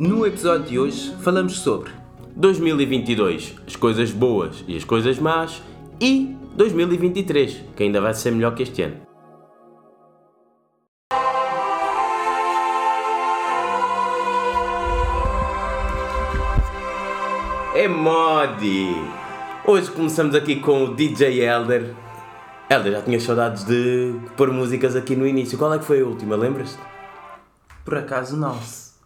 No episódio de hoje falamos sobre 2022, as coisas boas e as coisas más, e 2023, que ainda vai ser melhor que este ano. É Modi! Hoje começamos aqui com o DJ Elder. Elder, já tinha saudades de pôr músicas aqui no início. Qual é que foi a última, lembras-te? por acaso não.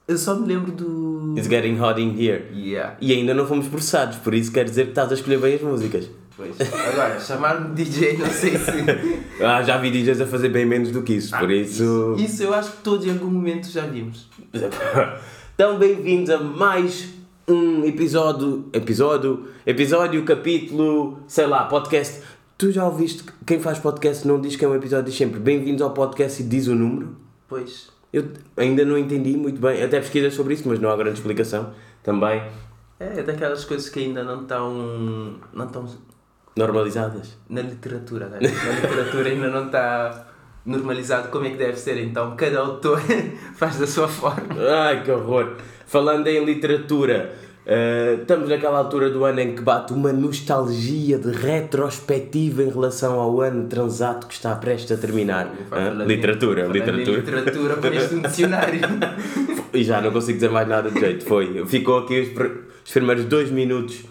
Eu só me lembro do. It's Getting Hot in Here. Yeah. E ainda não fomos processados, por isso quer dizer que estás a escolher bem as músicas. Pois. Agora, chamar-me DJ, não sei se. Ah, já vi DJs a fazer bem menos do que isso, por isso. Isso eu acho que todos em algum momento já vimos. Então, bem-vindos a mais um episódio. Episódio? Episódio, capítulo, sei lá, podcast. Tu já ouviste que quem faz podcast não diz que é um episódio, diz sempre bem-vindos ao podcast e diz o número? Pois. Eu ainda não entendi muito bem, até pesquisas sobre isso, mas não há grande explicação. Também É daquelas coisas que ainda não estão. não estão normalizadas. na literatura, né? Na literatura ainda não está normalizado como é que deve ser, então cada autor faz da sua forma. Ai, que horror! Falando em literatura, eh, estamos naquela altura do ano em que bate uma nostalgia de retrospectiva em relação ao ano transato que está prestes a terminar. Falando- literatura, literatura. literatura com este dicionário. E já não consigo dizer mais nada de jeito. Foi. Ficou aqui os, pr- os primeiros dois minutos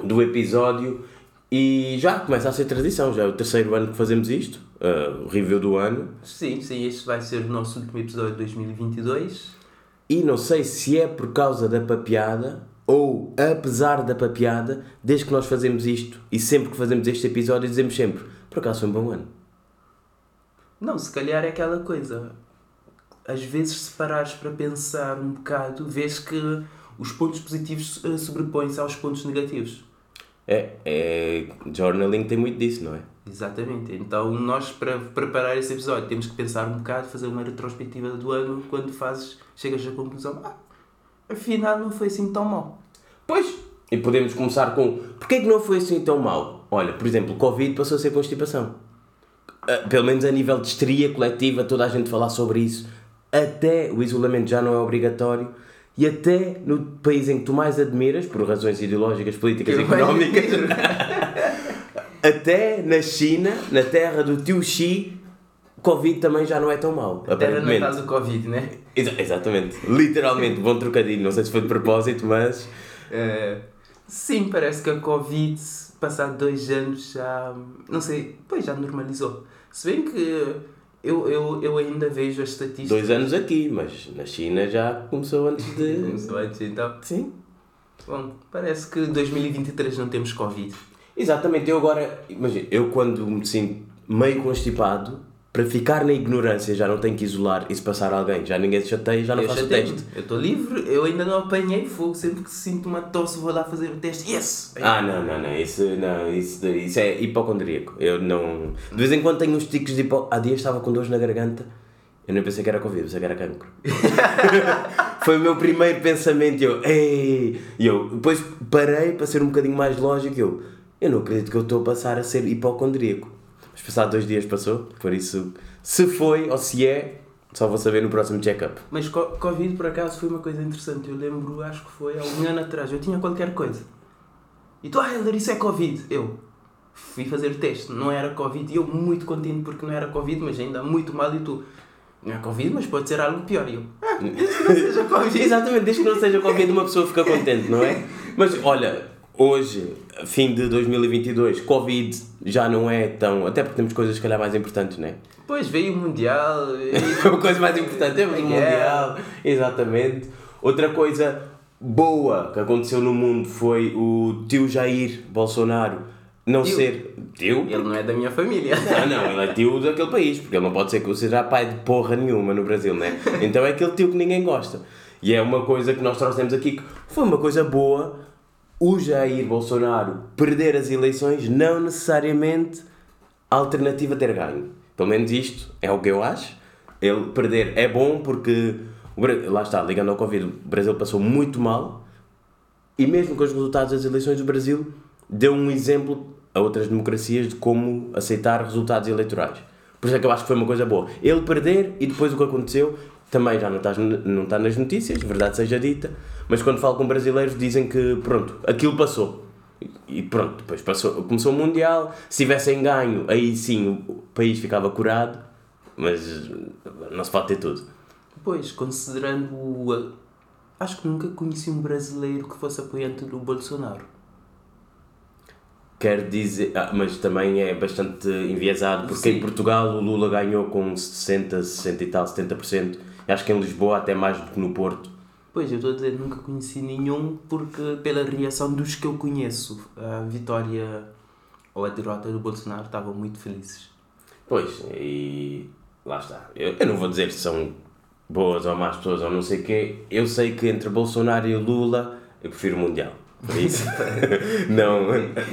do episódio e já começa a ser tradição. Já é o terceiro ano que fazemos isto, eh, o review do ano. Sim, sim, este vai ser o nosso último episódio de 2022. E não sei se é por causa da papeada ou apesar da papeada, desde que nós fazemos isto e sempre que fazemos este episódio dizemos sempre, por acaso foi um bom ano. Não, se calhar é aquela coisa. Às vezes, se parares para pensar um bocado, vês que os pontos positivos eh, sobrepõem-se aos pontos negativos. É, é, journaling tem muito disso, não é? Exatamente. Então, nós, para preparar esse episódio, temos que pensar um bocado, fazer uma retrospectiva do ano, quando fazes, chegas à conclusão, ah, afinal não foi assim tão mal. Pois, e podemos começar com, porquê que não foi assim tão mal? Olha, por exemplo, Covid passou a ser constipação. Ah, Pelo menos a nível de histeria coletiva, toda a gente falar sobre isso. Até o isolamento já não é obrigatório. E até no país em que tu mais admiras, por razões ideológicas, políticas e económicas, até na China, na terra do tio Xi, Covid também já não é tão mau. Terra aparentemente. natal do Covid, né? Exa- exatamente. Literalmente, bom trocadilho. Não sei se foi de propósito, mas. Eh, sim, parece que a Covid, passado dois anos, já. Não sei, pois já normalizou. Se bem que eu, eu, eu ainda vejo as estatísticas. Dois anos aqui, mas na China já começou antes de. Começou antes, então. Sim. Bom, parece que 2023 não temos Covid. Exatamente, eu agora. Imagina, eu quando me sinto meio constipado, para ficar na ignorância já não tenho que isolar e se passar alguém, já ninguém se chateia, já não eu faço o teste. Eu estou livre, eu ainda não apanhei fogo. Sempre que sinto uma tosse, vou lá fazer o teste. Yes! Ah, não, não, não, isso, não, isso, isso é hipocondríaco. Eu não. De vez em quando tenho uns ticos de hipo... Há dias estava com dores na garganta, eu nem pensei que era Covid, pensei que era cancro. Foi o meu primeiro pensamento. e Eu, ei! E eu depois parei para ser um bocadinho mais lógico. Eu, eu não acredito que eu estou a passar a ser hipocondríaco. Passado dois dias passou, por isso, se foi ou se é, só vou saber no próximo check-up. Mas co- Covid, por acaso, foi uma coisa interessante. Eu lembro, acho que foi há um ano atrás. Eu tinha qualquer coisa. E tu, ah, Helder, isso é Covid. Eu fui fazer o teste. Não era Covid. E eu muito contente porque não era Covid, mas ainda muito mal. E tu, não é Covid, mas pode ser algo pior. E eu, ah, desde que não seja Covid. Exatamente, desde que não seja Covid, uma pessoa fica contente, não é? Mas olha, hoje, fim de 2022, Covid já não é tão. Até porque temos coisas, se calhar, mais importantes, não é? Depois veio o Mundial. E... A coisa mais importante é o Mundial. Exatamente. Outra coisa boa que aconteceu no mundo foi o tio Jair Bolsonaro não Tio? ser. Tio? Ele não é da minha família. Não, não, ele é tio daquele país, porque ele não pode ser que seja pai de porra nenhuma no Brasil, né? Então é aquele tio que ninguém gosta. E é uma coisa que nós trouxemos aqui que foi uma coisa boa o Jair Bolsonaro perder as eleições, não necessariamente a alternativa ter ganho. Pelo menos isto é o que eu acho. Ele perder é bom porque, lá está, ligando ao Covid, o Brasil passou muito mal e mesmo com os resultados das eleições, o Brasil deu um exemplo a outras democracias de como aceitar resultados eleitorais. Por isso é que eu acho que foi uma coisa boa. Ele perder e depois o que aconteceu, também já não, estás, não está nas notícias, verdade seja dita, mas quando falo com brasileiros dizem que pronto, aquilo passou. E pronto, depois passou, começou o Mundial, se tivessem ganho, aí sim o país ficava curado, mas não se pode ter tudo. Pois, considerando. o- Acho que nunca conheci um brasileiro que fosse apoiante do Bolsonaro. Quer dizer, ah, mas também é bastante enviesado, porque Sim. em Portugal o Lula ganhou com 60, 60 e tal, 70%. E acho que em Lisboa até mais do que no Porto. Pois, eu estou a dizer nunca conheci nenhum porque pela reação dos que eu conheço, a vitória ou a derrota do Bolsonaro estavam muito felizes. Pois, e lá está. Eu, eu não vou dizer se são boas ou más pessoas ou não sei o quê. Eu sei que entre Bolsonaro e Lula eu prefiro o Mundial. Por isso, não,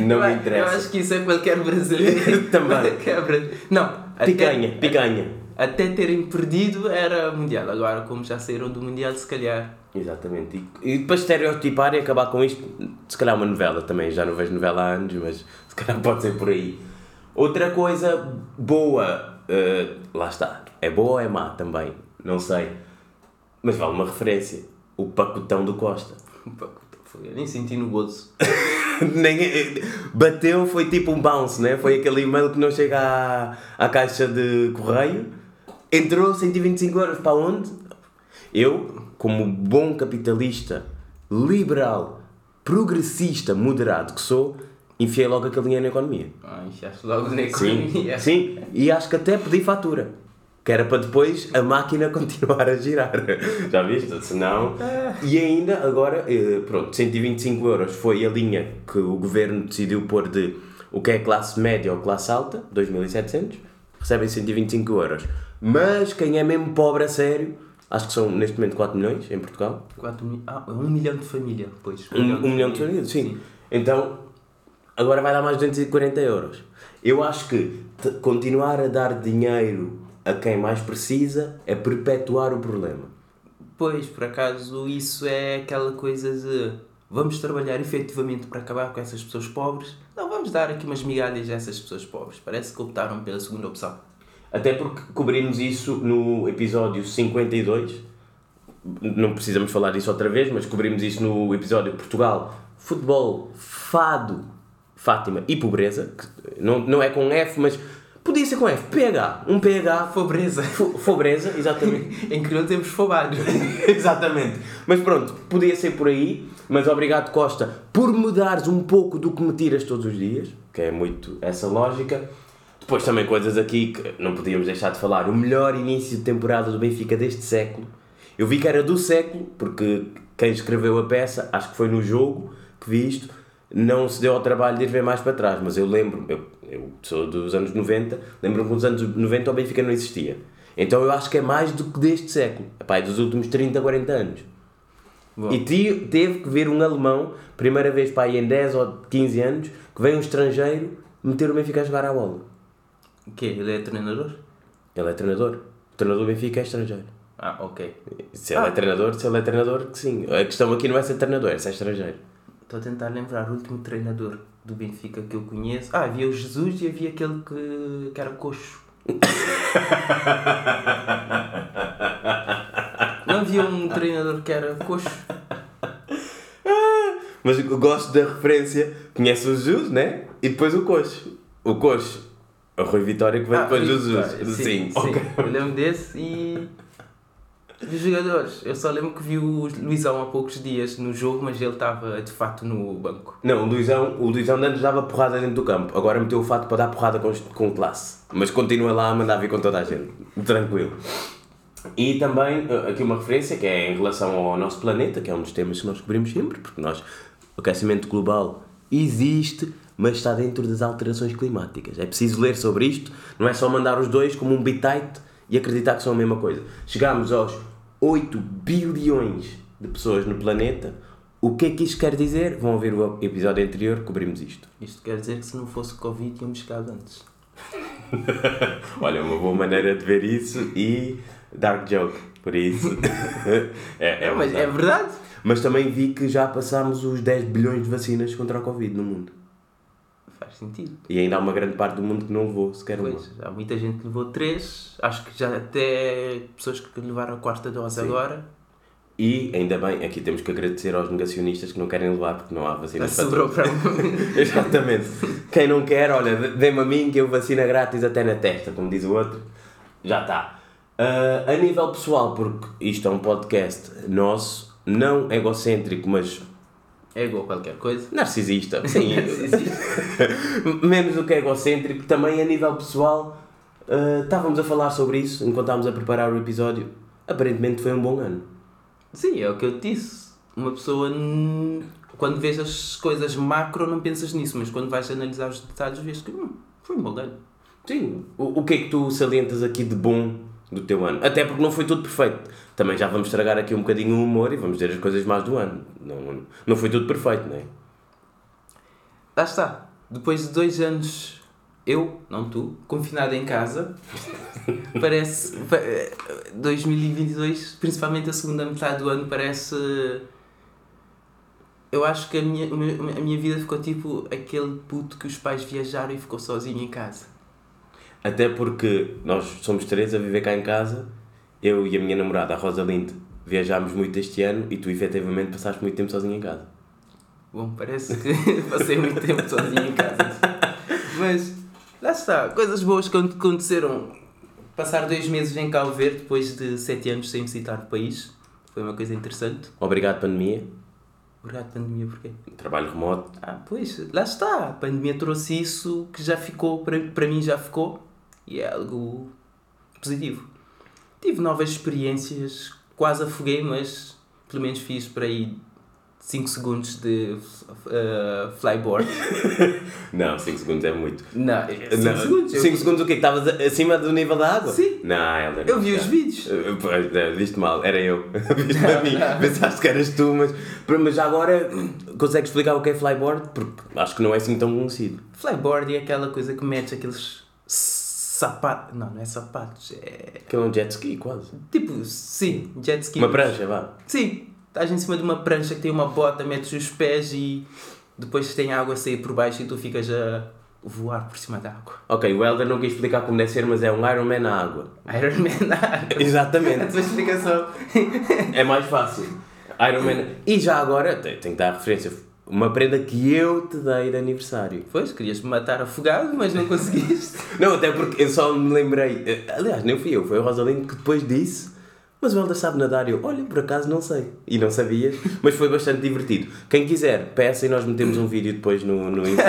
não me Eu interessa. acho que isso é qualquer brasileiro. Também. Qualquer brasileiro. Não, até- Picanha, picanha. Até terem perdido era Mundial. Agora, como já saíram do Mundial, se calhar. Exatamente. E, e depois estereotipar e acabar com isto, se calhar uma novela também, já não vejo novela há anos, mas se calhar pode ser por aí. Outra coisa boa, eh, lá está, é boa ou é má também, não sei, mas vale uma referência, o pacotão do Costa. Pá, foi- Eu nem senti no bolso. Nem, bateu, foi tipo um bounce, né? foi aquele e-mail que não chega à, à caixa de correio, entrou 125 euros para onde? Eu, como bom capitalista, liberal, progressista, moderado que sou, enfiei logo aquele dinheiro na economia. Ah, enfiaste logo na Sim, economia. sim, e acho que até pedi fatura. Que era para depois a máquina continuar a girar. Já viste? Senão. E ainda, agora, eh, pronto, 125 euros foi a linha que o governo decidiu pôr de o que é classe média ou classe alta, 2.700, recebem 125 euros. Mas quem é mesmo pobre a sério, acho que são neste momento 4 milhões em Portugal. 4 mil... Ah, um milhão de família, pois. Um, um milhão de famílias, sim. Então, agora vai dar mais 240 euros. Eu acho que continuar a dar dinheiro a quem mais precisa é perpetuar o problema. Pois, por acaso, isso é aquela coisa de vamos trabalhar efetivamente para acabar com essas pessoas pobres. Não, vamos dar aqui umas migalhas a essas pessoas pobres. Parece que optaram pela segunda opção. Até porque cobrimos isso no episódio 52. Não precisamos falar disso outra vez, mas cobrimos isso no episódio Portugal, Futebol, Fado, Fátima e Pobreza. Não, não é com F, mas podia ser com F. PH. Um PH. Pobreza. Fo- Pobreza, exatamente. em crioulo temos fobado. Exatamente. Mas pronto, podia ser por aí. Mas obrigado, Costa, por mudares um pouco do que me tiras todos os dias, que é muito essa lógica. Depois também coisas aqui que não podíamos deixar de falar. O melhor início de temporada do Benfica deste século. Eu vi que era do século, porque quem escreveu a peça, acho que foi no jogo que vi isto, não se deu ao trabalho de ir ver mais para trás. Mas eu lembro, eu, eu sou dos anos 90, lembro-me que nos anos 90 o Benfica não existia. Então eu acho que é mais do que deste século. Epá, é dos últimos 30, 40 anos. Bom. E teve que ver um alemão, primeira vez para aí em 10 ou 15 anos, que vem um estrangeiro meter o Benfica a jogar à bola. O quê? Ele é treinador? Ele é treinador. O treinador do Benfica é estrangeiro. Ah, ok. Se ele é Ah. treinador, se ele é treinador, que sim. A questão aqui não é ser treinador, é ser estrangeiro. Estou a tentar lembrar o último treinador do Benfica que eu conheço. Ah, havia o Jesus e havia aquele que, que era coxo. Não havia um treinador que era coxo? Mas eu gosto da referência. Conhece o Jesus, né? E depois o Coxo. O Coxo. O Rui Vitória que vem Ah, depois do Jesus. Sim, sim, sim. Eu lembro desse e. Dos jogadores. Eu só lembro que vi o Luizão há poucos dias no jogo, mas ele estava de fato no banco. Não, o Luizão, o Luizão antes dava porrada dentro do campo. Agora meteu o fato para dar porrada com, com classe. Mas continua lá a mandar vir com toda a gente. Tranquilo. E também eh, aqui uma referência que é em relação ao nosso planeta, que é um dos temas que nós cobrimos sempre, porque nós, o aquecimento global existe, mas está dentro das alterações climáticas. É preciso ler sobre isto, não é só mandar os dois como um bitite e acreditar que são a mesma coisa. Chegámos aos 8 bilhões de pessoas no planeta. O que é que isto quer dizer? Vão ouvir o episódio anterior, cobrimos isto. Isto quer dizer que se não fosse Covid tínhamos chegado antes. Olha, uma boa maneira de ver isso e dark joke, por isso. é, é mas verdade. é verdade. Mas também vi que já passámos os 10 bilhões de vacinas contra a Covid no mundo. Faz sentido. E ainda há uma grande parte do mundo que não levou sequer uma. Pois, há muita gente que levou três, acho que já até pessoas que levaram a quarta dose agora. E ainda bem, aqui temos que agradecer aos negacionistas que não querem levar porque não há Já vacinas para sobrou para. Exatamente. Quem não quer, olha, dê-me a mim que eu vacina grátis até na testa, como diz o outro. Já está. Ah, a nível pessoal, porque isto é um podcast nosso, não egocêntrico, mas É igual qualquer coisa. narcisista. Sim, menos do que egocêntrico. Também a nível pessoal, ah, estávamos a falar sobre isso enquanto estávamos a preparar o episódio. Aparentemente foi um bom ano. Sim, é o que eu te disse. Uma pessoa, quando vês as coisas macro, não pensas nisso, mas quando vais analisar os detalhes, vês que hum, foi um bom ano. Sim. O, o que é que tu salientas aqui de bom do teu ano? Até porque não foi tudo perfeito. Também já vamos estragar aqui um bocadinho o humor e vamos dizer as coisas mais do ano. Não, não foi tudo perfeito, não é? Lá está. Depois de dois anos, eu, não tu, confinado em casa, parece. pa- eh, 2022, principalmente a segunda metade do ano, parece. Eu acho que a minha, a minha vida ficou tipo aquele puto que os pais viajaram e ficou sozinho em casa. Até porque nós somos três a viver cá em casa, eu e a minha namorada, a Rosalinde, viajámos muito este ano e tu efetivamente passaste muito tempo sozinho em casa. Bom, parece que passei muito tempo sozinho em casa. Mas lá está, coisas boas que aconteceram. Passar dois meses em Cabo Verde depois de sete anos sem visitar o país foi uma coisa interessante. Obrigado, pandemia. Obrigado, pandemia, porquê? Trabalho remoto. Ah, pois, lá está, a pandemia trouxe isso que já ficou, para, para mim já ficou, e é algo positivo. Tive novas experiências, quase afoguei, mas pelo menos fiz para aí 5 segundos de uh, flyboard. Não, 5 segundos é muito. Não, 5 Não, segundos. eu- cinco segundos o quê? Estavas acima do nível da água? Sim. Não, Helder. Eu vi não. os vídeos. Viste mal, era eu. viste a mim, pensaste que eras tu, mas, mas agora consegues explicar o que é flyboard? Porque acho que não é assim tão conhecido. Flyboard é aquela coisa que metes aqueles sapatos. Não, não é sapatos, é. Que é um jet ski, quase. Tipo, sim, jet ski. Uma prancha, vá. Sim, estás em cima de uma prancha que tem uma bota, metes os pés e depois tem água a sair por baixo e tu ficas a voar por cima da água. Ok, o Helder não quis explicar como deve ser, mas é um Iron Man na água. Iron Man na água. A Exatamente. tua explicação. É mais fácil. Iron Man. E já agora, tem que dar referência. Uma prenda que eu te dei de aniversário. Pois, querias me matar afogado, mas não conseguiste. Não, até porque eu só me lembrei. eh, Aliás, nem fui eu, foi o Rosalino que depois disse. Mas o Helder sabe nadar. E eu, olha, por acaso não sei. E não sabias, mas foi bastante divertido. Quem quiser, peça e nós metemos um vídeo depois no, no Insta.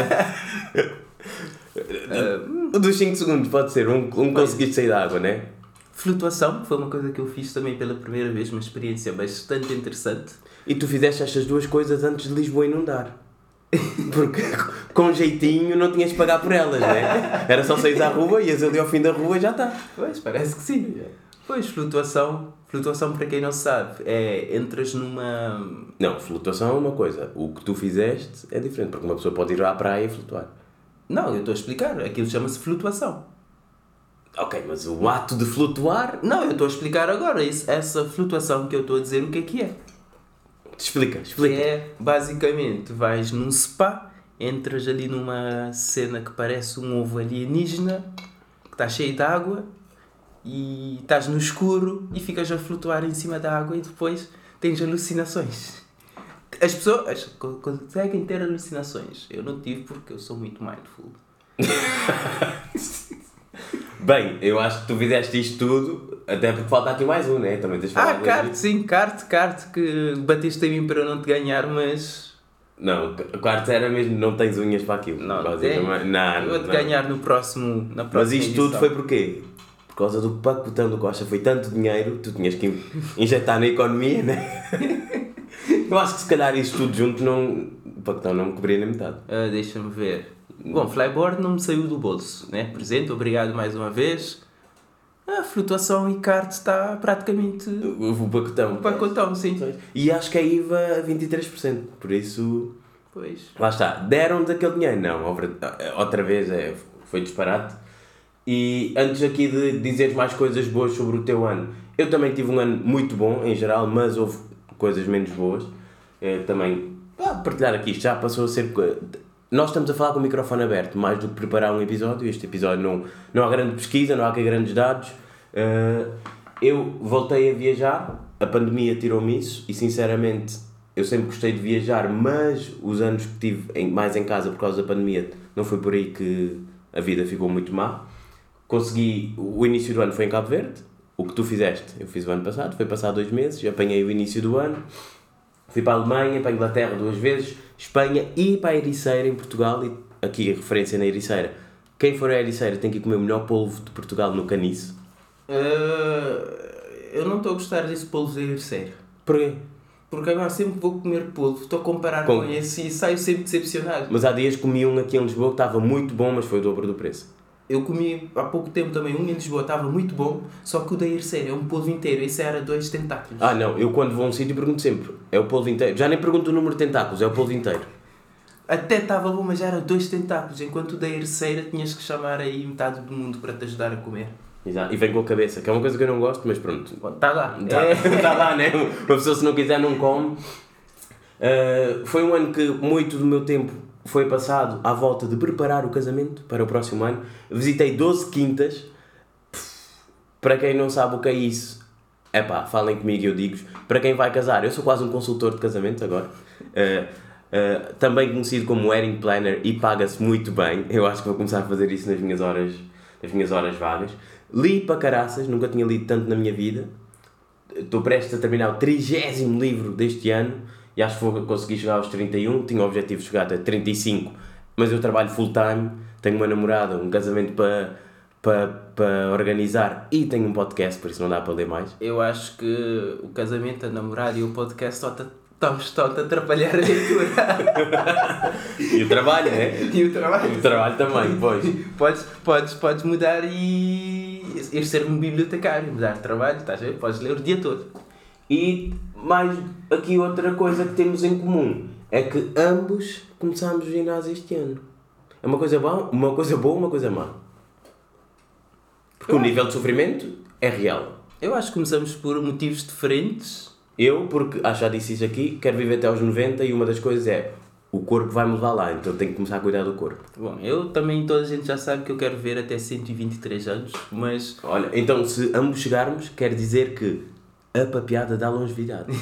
Ah, Dos 5 segundos, pode ser. Um, um conseguiste sair da água, né? flutuação foi uma coisa que eu fiz também pela primeira vez, uma experiência bastante interessante. E tu fizeste estas duas coisas antes de Lisboa inundar. Porque com jeitinho não tinhas de pagar por elas, né? Era só sair à rua, ias ali ao fim da rua e já está. Pois, parece que sim. Pois, flutuação, flutuação para quem não sabe, é entras numa Não, flutuação é uma coisa. O que tu fizeste é diferente, porque uma pessoa pode ir à praia e flutuar. Não, eu estou a explicar. Aquilo chama-se flutuação. Ok, mas o ato de flutuar. Não, eu estou a explicar agora. Isso, essa flutuação que eu estou a dizer, o que é que é? Explica, Que explica. é, basicamente, vais num spa, entras ali numa cena que parece um ovo alienígena, que está cheio de água, e estás no escuro e ficas a flutuar em cima da água e depois tens alucinações. As pessoas co- conseguem ter alucinações. Eu não tive porque eu sou muito mindful. Bem, eu acho que tu fizeste isto tudo, até porque falta aqui mais um, né? Também tens de falar Ah, disso. sim, kart, kart, que batiste em mim para eu não te ganhar, mas Não, o quarto era mesmo, não tens unhas para aquilo. Não. Não, eu vou-te ganhar no próximo, na próxima Mas isto tudo edição. foi porquê? Por causa do pacotão do Costa. Foi tanto dinheiro, tu tinhas que injetar na economia, né? Eu acho que se calhar isso tudo junto não. O pacotão não me cobria nem metade. Ah, Deixa-me ver. Bom, flyboard não me saiu do bolso, né? Presente, obrigado mais uma vez. A flutuação e kart está praticamente O, o pacotão. um pacotão, sim. E acho que a IVA a 23%. Por isso. Pois. Lá está. Deram-nos aquele dinheiro? Não, outra- outra vez é, foi disparate. E antes aqui de dizeres mais coisas boas sobre o teu ano, eu também tive um ano muito bom em geral, mas houve coisas menos boas. Eh, também, pá, partilhar aqui, isto já passou a ser. nós estamos a falar com o microfone aberto, mais do que preparar um episódio. Este episódio não, não há grande pesquisa, não há grandes dados. Uh, eu voltei a viajar, a pandemia tirou-me isso e sinceramente eu sempre gostei de viajar, mas os anos que tive mais em casa por causa da pandemia não foi por aí que a vida ficou muito má. Consegui, o início do ano foi em Cabo Verde, o que tu fizeste, eu fiz o ano passado, foi passar dois meses, apanhei o início do ano, fui para a Alemanha, para a Inglaterra duas vezes, Espanha e para a Ericeira em Portugal, e aqui a referência na Ericeira. Quem for a Ericeira tem que comer o melhor polvo de Portugal no caniço. Uh, eu não estou a gostar desse polvo da Ericeira. Porquê? Porque agora sempre vou comer polvo, estou a comparar com, com esse e saio sempre decepcionado. Mas há dias comi um aqui em Lisboa que estava muito bom, mas foi o dobro do preço. Eu comi há pouco tempo também um em Lisboa, estava muito bom, só que o da Irceira é um polvo inteiro, esse era dois tentáculos. Ah não, eu quando vou a um sítio pergunto sempre, é o polvo inteiro. Já nem pergunto o número de tentáculos, é o polvo inteiro. Até estava bom, mas já era dois tentáculos, enquanto o da Irceira tinhas que chamar aí metade do mundo para te ajudar a comer. Exato. E vem com a cabeça, que é uma coisa que eu não gosto, mas pronto. Está lá. Está é. tá lá, né? Uma pessoa se não quiser não come. Uh, foi um ano que muito do meu tempo foi passado à volta de preparar o casamento para o próximo ano. Visitei 12 quintas. Para quem não sabe o que é isso, é pá, falem comigo e eu digo Para quem vai casar, eu sou quase um consultor de casamento agora. Uh, uh, também conhecido como wedding planner e paga-se muito bem. Eu acho que vou começar a fazer isso nas minhas horas, nas minhas horas vagas. Li para caraças, nunca tinha lido tanto na minha vida. Estou prestes a terminar o trigésimo livro deste ano e acho que vou conseguir chegar aos 31. Tinha o objetivo de chegar até 35, mas eu trabalho full time, tenho uma namorada, um casamento para, para, para organizar e tenho um podcast, por isso não dá para ler mais. Eu acho que o casamento, a namorada e o podcast só estão-te a atrapalhar a leitura. e o trabalho, né? E o trabalho. o trabalho também, pois. Podes, podes, podes mudar e. Ir ser um bibliotecário, mudar de trabalho, estás a ver? Podes ler o dia todo. E mais aqui outra coisa que temos em comum é que ambos começámos o ginásio este ano. É uma coisa boa, uma coisa boa, uma coisa má. Porque eu o nível de sofrimento é real. Eu acho que começamos por motivos diferentes. Eu, porque acho já disse isso aqui, quero viver até aos 90 e uma das coisas é o corpo vai me levar lá, então tenho que começar a cuidar do corpo. Bom, eu também, toda a gente já sabe que eu quero ver até 123 anos, mas. Olha, então se ambos chegarmos, quer dizer que a papeada dá longevidade.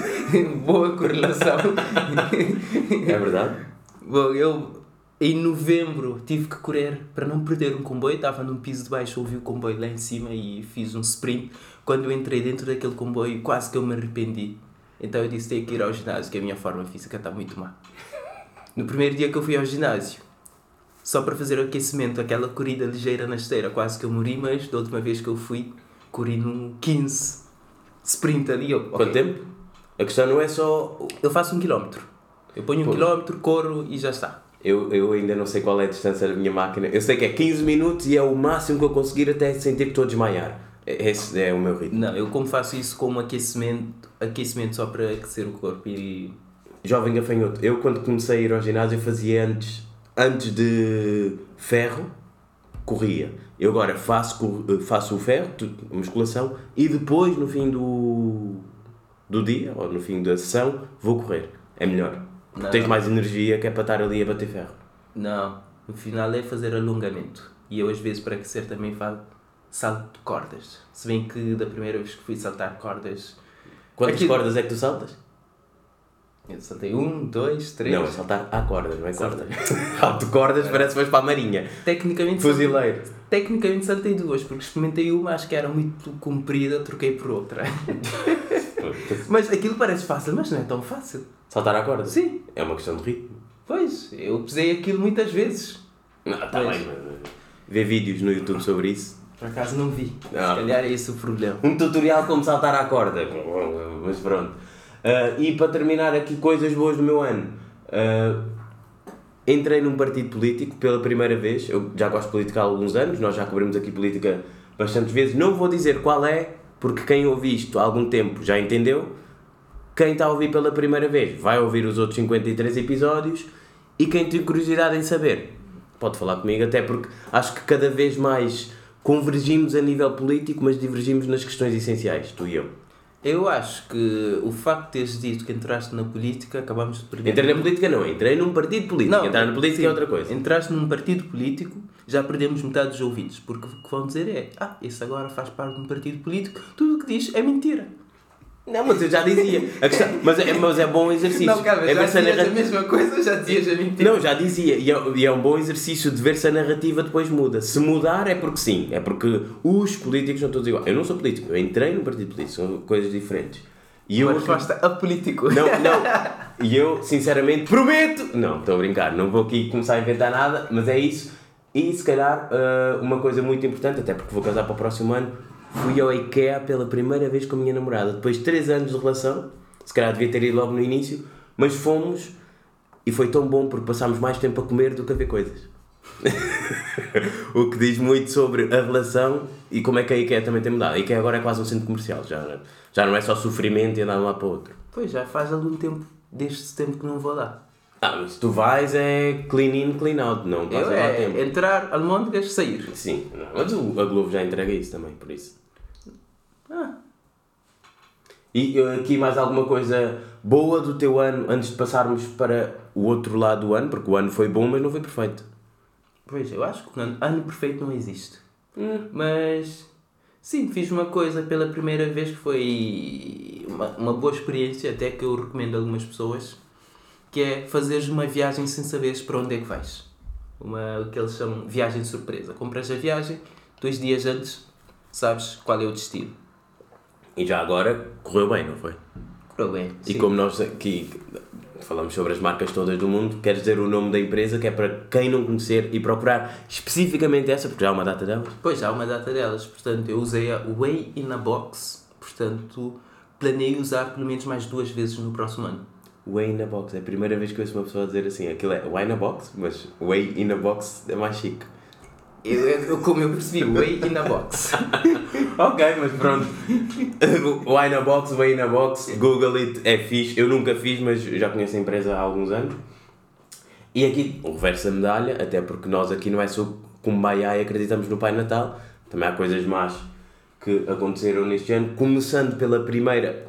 Boa correlação. é verdade? Bom, eu em novembro tive que correr para não perder um comboio. Estava num piso de baixo, ouvi o comboio lá em cima e fiz um sprint. Quando eu entrei dentro daquele comboio, quase que eu me arrependi. Então eu disse: tenho que ir ao ginásio, que a minha forma física está muito má. No primeiro dia que eu fui ao ginásio, só para fazer o aquecimento, aquela corrida ligeira na esteira, quase que eu morri, mas da última vez que eu fui, corri num 15 sprint ali. Eu, Quanto okay. tempo? A questão não é só. Eu faço um quilómetro. Eu ponho um Pô. quilómetro, corro e já está. Eu, eu ainda não sei qual é a distância da minha máquina. Eu sei que é 15 minutos e é o máximo que eu conseguir até sentir que estou a desmaiar. Esse é o meu ritmo. Não, eu como faço isso como aquecimento, aquecimento só para aquecer o corpo e. Jovem gafanhoto, eu quando comecei a ir ao ginásio fazia antes, antes de ferro, corria. Eu agora faço, faço o ferro, musculação, e depois, no fim do, do dia, ou no fim da sessão, vou correr. É melhor. Não. Tens mais energia que é para estar ali a bater ferro. Não. No final é fazer alongamento. E eu, às vezes, para aquecer, também faço salto de cordas. Se bem que da primeira vez que fui saltar cordas. Quantas aquilo... cordas é que tu saltas? Eu saltei um, dois, três. Não, é saltar a cordas, não é cordas. Salto cordas parece que vais para a marinha. Tecnicamente. Fuzileiro. Saltei, tecnicamente saltei duas, porque experimentei uma, acho que era muito comprida, troquei por outra. mas aquilo parece fácil, mas não é tão fácil. Saltar a corda? Sim. É uma questão de ritmo. Pois, eu pesei aquilo muitas vezes. Não, está bem, mas. Vê vídeos no YouTube sobre isso. Por acaso não vi. Não. Se calhar é esse o problema. Um tutorial como saltar à corda. Mas pronto. Uh, e para terminar aqui coisas boas do meu ano. Uh, entrei num partido político pela primeira vez. Eu já gosto de política há alguns anos, nós já cobrimos aqui política bastantes vezes. Não vou dizer qual é, porque quem ouve isto há algum tempo já entendeu. Quem está a ouvir pela primeira vez vai ouvir os outros 53 episódios. E quem tem curiosidade em saber, pode falar comigo, até porque acho que cada vez mais convergimos a nível político, mas divergimos nas questões essenciais, tu e eu. Eu acho que o facto de teres dito que entraste na política, acabamos de perder. Entrei na política não, entrei num partido político. Entrar na política sim, é outra coisa. Entraste num partido político, já perdemos metade dos ouvintes, porque o que vão dizer é: ah, esse agora faz parte de um partido político, tudo o que diz é mentira. Não, mas eu já dizia. Questão, mas, é, mas é bom exercício. Não, cara, é já dizias narra- a mesma coisa, já dizias a mentira. Não, já dizia. E é, e é um bom exercício de ver se a narrativa depois muda. Se mudar é porque sim. É porque os políticos são todos iguais. Eu não sou político. Eu entrei num partido político. São coisas diferentes. E eu Uma resposta a político. Não, não. E eu, sinceramente, prometo. Não, estou a brincar, não vou aqui começar a inventar nada, mas é isso. E se calhar, ah, uma coisa muito importante, até porque vou casar para o próximo ano, fui ao IKEA pela primeira vez com a minha namorada. Depois de 3 anos de relação, se calhar devia ter ido logo no início, mas fomos e foi tão bom porque passámos mais tempo a comer do que a ver coisas. o que diz muito sobre a relação e como é que a IKEA também tem mudado. A IKEA agora é quase um centro comercial, já, já não é só sofrimento e andar de um lado para o outro. Pois, já faz algum tempo, desde tempo que não vou lá. Ah, mas se tu vais é clean in, clean out, não Eu passas lá é tempo. entrar, almôndegas, sair. Sim, não, mas a Globo já entrega isso também, por isso. Ah, E eh, aqui mais alguma coisa boa do teu ano antes de passarmos para o outro lado do ano, porque o ano foi bom, mas não foi perfeito. pois, eu acho que o ano, ano perfeito não existe. Mas, sim, fiz uma coisa pela primeira vez que foi uma, uma boa experiência, até que eu recomendo a algumas pessoas, que é fazeres uma viagem sem saberes para onde é que vais. Uma, o que eles chamam de viagem surpresa. Compras a viagem, dois dias antes, sabes qual é o destino. E já agora correu bem, não foi? Correu bem. E sim. como nós aqui falamos sobre as marcas todas do mundo, queres dizer o nome da empresa, que é para quem não conhecer e procurar especificamente essa, porque já há uma data delas. Pois, há uma data delas. Portanto, eu usei a Way in a Box. Portanto, planeio usar pelo menos mais duas vezes no próximo ano. Way in a box, é a primeira vez que eu ouço uma pessoa dizer assim, aquilo é way in a box, mas way in a box é mais chique. Eu, eu, como eu percebi, Way in a Box. Ok, mas pronto. Way in a box, way in a box, Google it, é fixe. Eu nunca fiz, mas já conheço a empresa há alguns anos. E aqui, o reverso da medalha, até porque nós aqui não é só Kumbaya e acreditamos no Pai Natal, também há coisas más que aconteceram neste ano, começando pela primeira.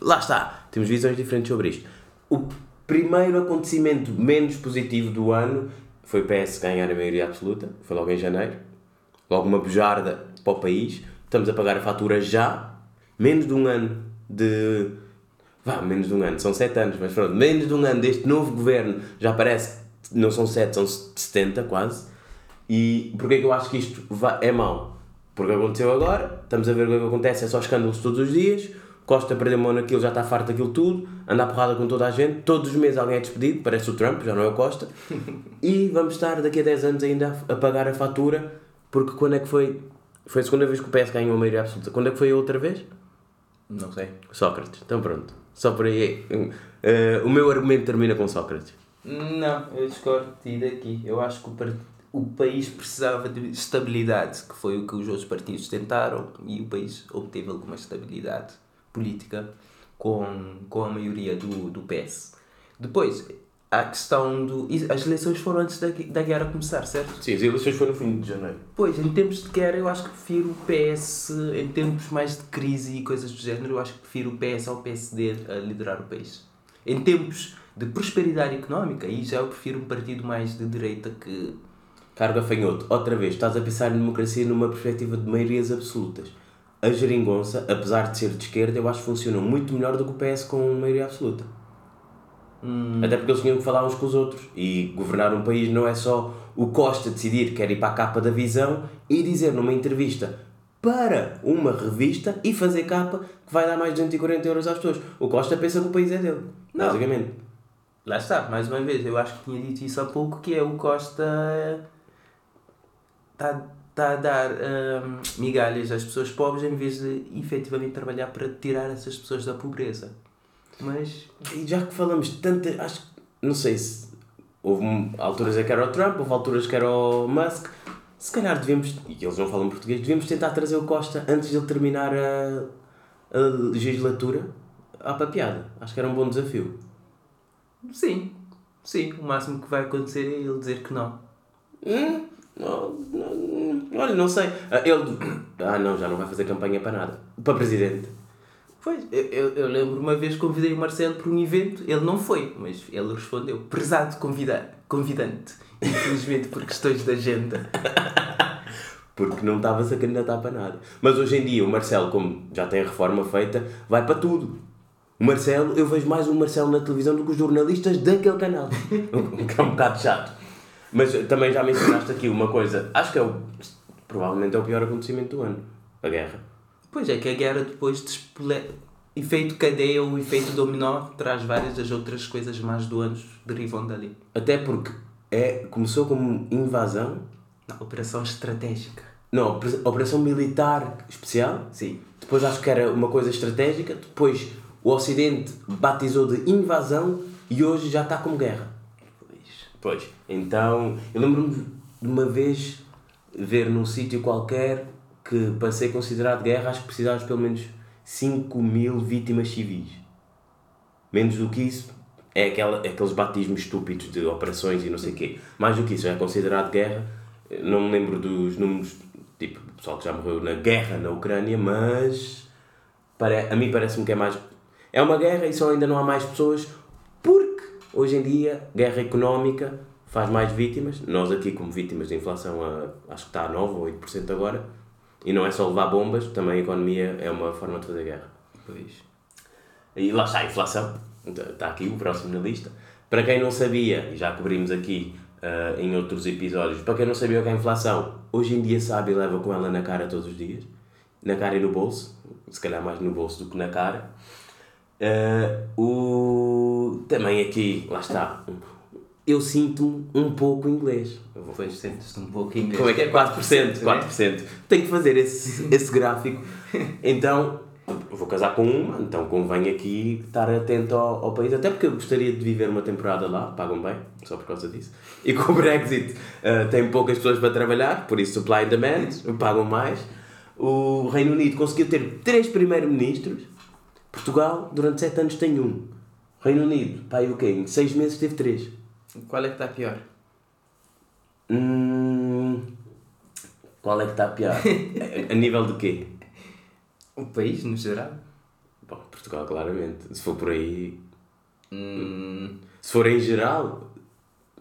Lá está, temos visões diferentes sobre isto. O primeiro acontecimento menos positivo do ano foi o PS ganhar a maioria absoluta, foi logo em janeiro. Logo uma bujarda para o país. Estamos a pagar a fatura já, menos de um ano de. Vá, menos de um ano, são sete anos, mas pronto, menos de um ano deste novo governo, já parece não são sete, são 70 quase. E porquê que eu acho que isto é mau? Porque aconteceu agora, estamos a ver o que acontece, é só escândalos todos os dias. Costa perdeu mão naquilo, já está farto daquilo tudo, anda a porrada com toda a gente, todos os meses alguém é despedido, parece o Trump, já não é o Costa. e vamos estar daqui a 10 anos ainda a, pagar a fatura, porque quando é que foi? Foi a segunda vez que o PS ganhou a maioria absoluta. Quando é que foi a outra vez? Não sei. Sócrates. Então pronto. Só por aí. eh, o meu argumento termina com Sócrates. Não, eu discordo de daqui. Eu acho que o, o país precisava de estabilidade, que foi o que os outros partidos tentaram, e o país obteve alguma estabilidade política com, com a maioria do, do PS. Depois, a questão do. As eleições foram antes da, da guerra começar, certo? Sim, as eleições foram no fim de janeiro. Pois, em tempos de guerra, eu acho que prefiro o PS, em tempos mais de crise e coisas do género, eu acho que prefiro o PS ao PSD a liderar o país. Em tempos de prosperidade económica, aí já eu prefiro um partido mais de direita que. Caro gafanhoto, outra vez, estás a pensar em democracia numa perspectiva de maiorias absolutas. A geringonça, apesar de ser de esquerda, eu acho que funciona muito melhor do que o PS com maioria absoluta. Até porque eles tinham que falar uns com os outros. E governar um país não é só o Costa decidir que quer ir para a capa da visão e dizer numa entrevista para uma revista e fazer capa que vai dar mais de 240 euros às pessoas. O Costa pensa que o país é dele, Não. basicamente. Lá está, mais uma vez, eu acho que tinha dito isso há pouco, que é o Costa está tá a dar hum, migalhas às pessoas pobres em vez de efetivamente trabalhar para tirar essas pessoas da pobreza. Mas E já que falamos de tanta. Acho que. Não sei se. Houve alturas em que era o Trump, houve alturas que era o Musk. Se calhar devíamos. E eles não falam português, devíamos tentar trazer o Costa antes de ele terminar a, a legislatura à papiada. Acho que era um bom desafio. sim, sim, o máximo que vai acontecer é ele dizer que não. Hum, não, não, olha, não sei. Ah, Ele. Ah, não, já não vai fazer campanha para nada. Para presidente. Pois, eu, eu, lembro uma vez convidei o Marcelo para um evento, ele não foi, mas ele respondeu, prezado convida convidante, infelizmente por questões de agenda. Porque não estava-se a candidatar para nada. Mas hoje em dia o Marcelo, como já tem a reforma feita, vai para tudo. O Marcelo, eu vejo mais o Marcelo na televisão do que os jornalistas daquele canal. que é um bocado chato. Mas também já mencionaste aqui uma coisa, acho que é o, provavelmente é o pior acontecimento do ano, a guerra. Pois é, que a guerra depois despole... efeito cadeia ou efeito dominó traz várias das outras coisas mais do ano derivam dali. Até porque é, começou como invasão. Não, operação estratégica. Não, opera- operação militar especial. Sim. Depois acho que era uma coisa estratégica. Depois o Ocidente batizou de invasão e hoje já está como guerra. Pois. Então, eu lembro-me de uma vez ver num sítio qualquer que para ser considerado guerra acho que precisavas pelo menos 5 mil vítimas civis. Menos do que isso é aquela, aqueles batismos estúpidos de operações e não sei o quê. Mais do que isso é considerado guerra. Não me lembro dos números, tipo, do pessoal que já morreu na guerra na Ucrânia, mas pare, a mim parece-me que é mais. É uma guerra e só ainda não há mais pessoas hoje em dia guerra económica faz mais vítimas. Nós aqui como vítimas de inflação a, acho que está a 9 ou 8% agora. E não é só levar bombas, também a economia é uma forma de fazer guerra. Pois. E lá está a inflação. Está aqui o próximo na lista. Para quem não sabia, e já cobrimos aqui ah, em outros episódios, para quem não sabia o que é a inflação, hoje em dia sabe e leva com ela na cara todos os dias. Na cara e no bolso. Se calhar mais no bolso do que na cara. Ah, o... Também aqui, lá está. Eu sinto-me um pouco inglês. Pois sentes-te um pouco inglês. como é que é? 4%, né? 4%. Tenho que fazer esse, esse gráfico. Então, vou casar com uma, então convém aqui estar atento ao, ao país. Até porque eu gostaria de viver uma temporada lá, pagam bem, só por causa disso. E com o Brexit ah, tem poucas pessoas para trabalhar, por isso supply and demand, pagam mais. O Reino Unido conseguiu ter três primeiros-ministros. Portugal, durante sete anos, tem um. Reino Unido, pá, e o quê? Em seis meses teve três. Qual é que está pior? Hum, qual é que está pior? a, a nível de quê? O país, no geral? Bom, Portugal, claramente. Se for por aí. Hum, Se for em geral,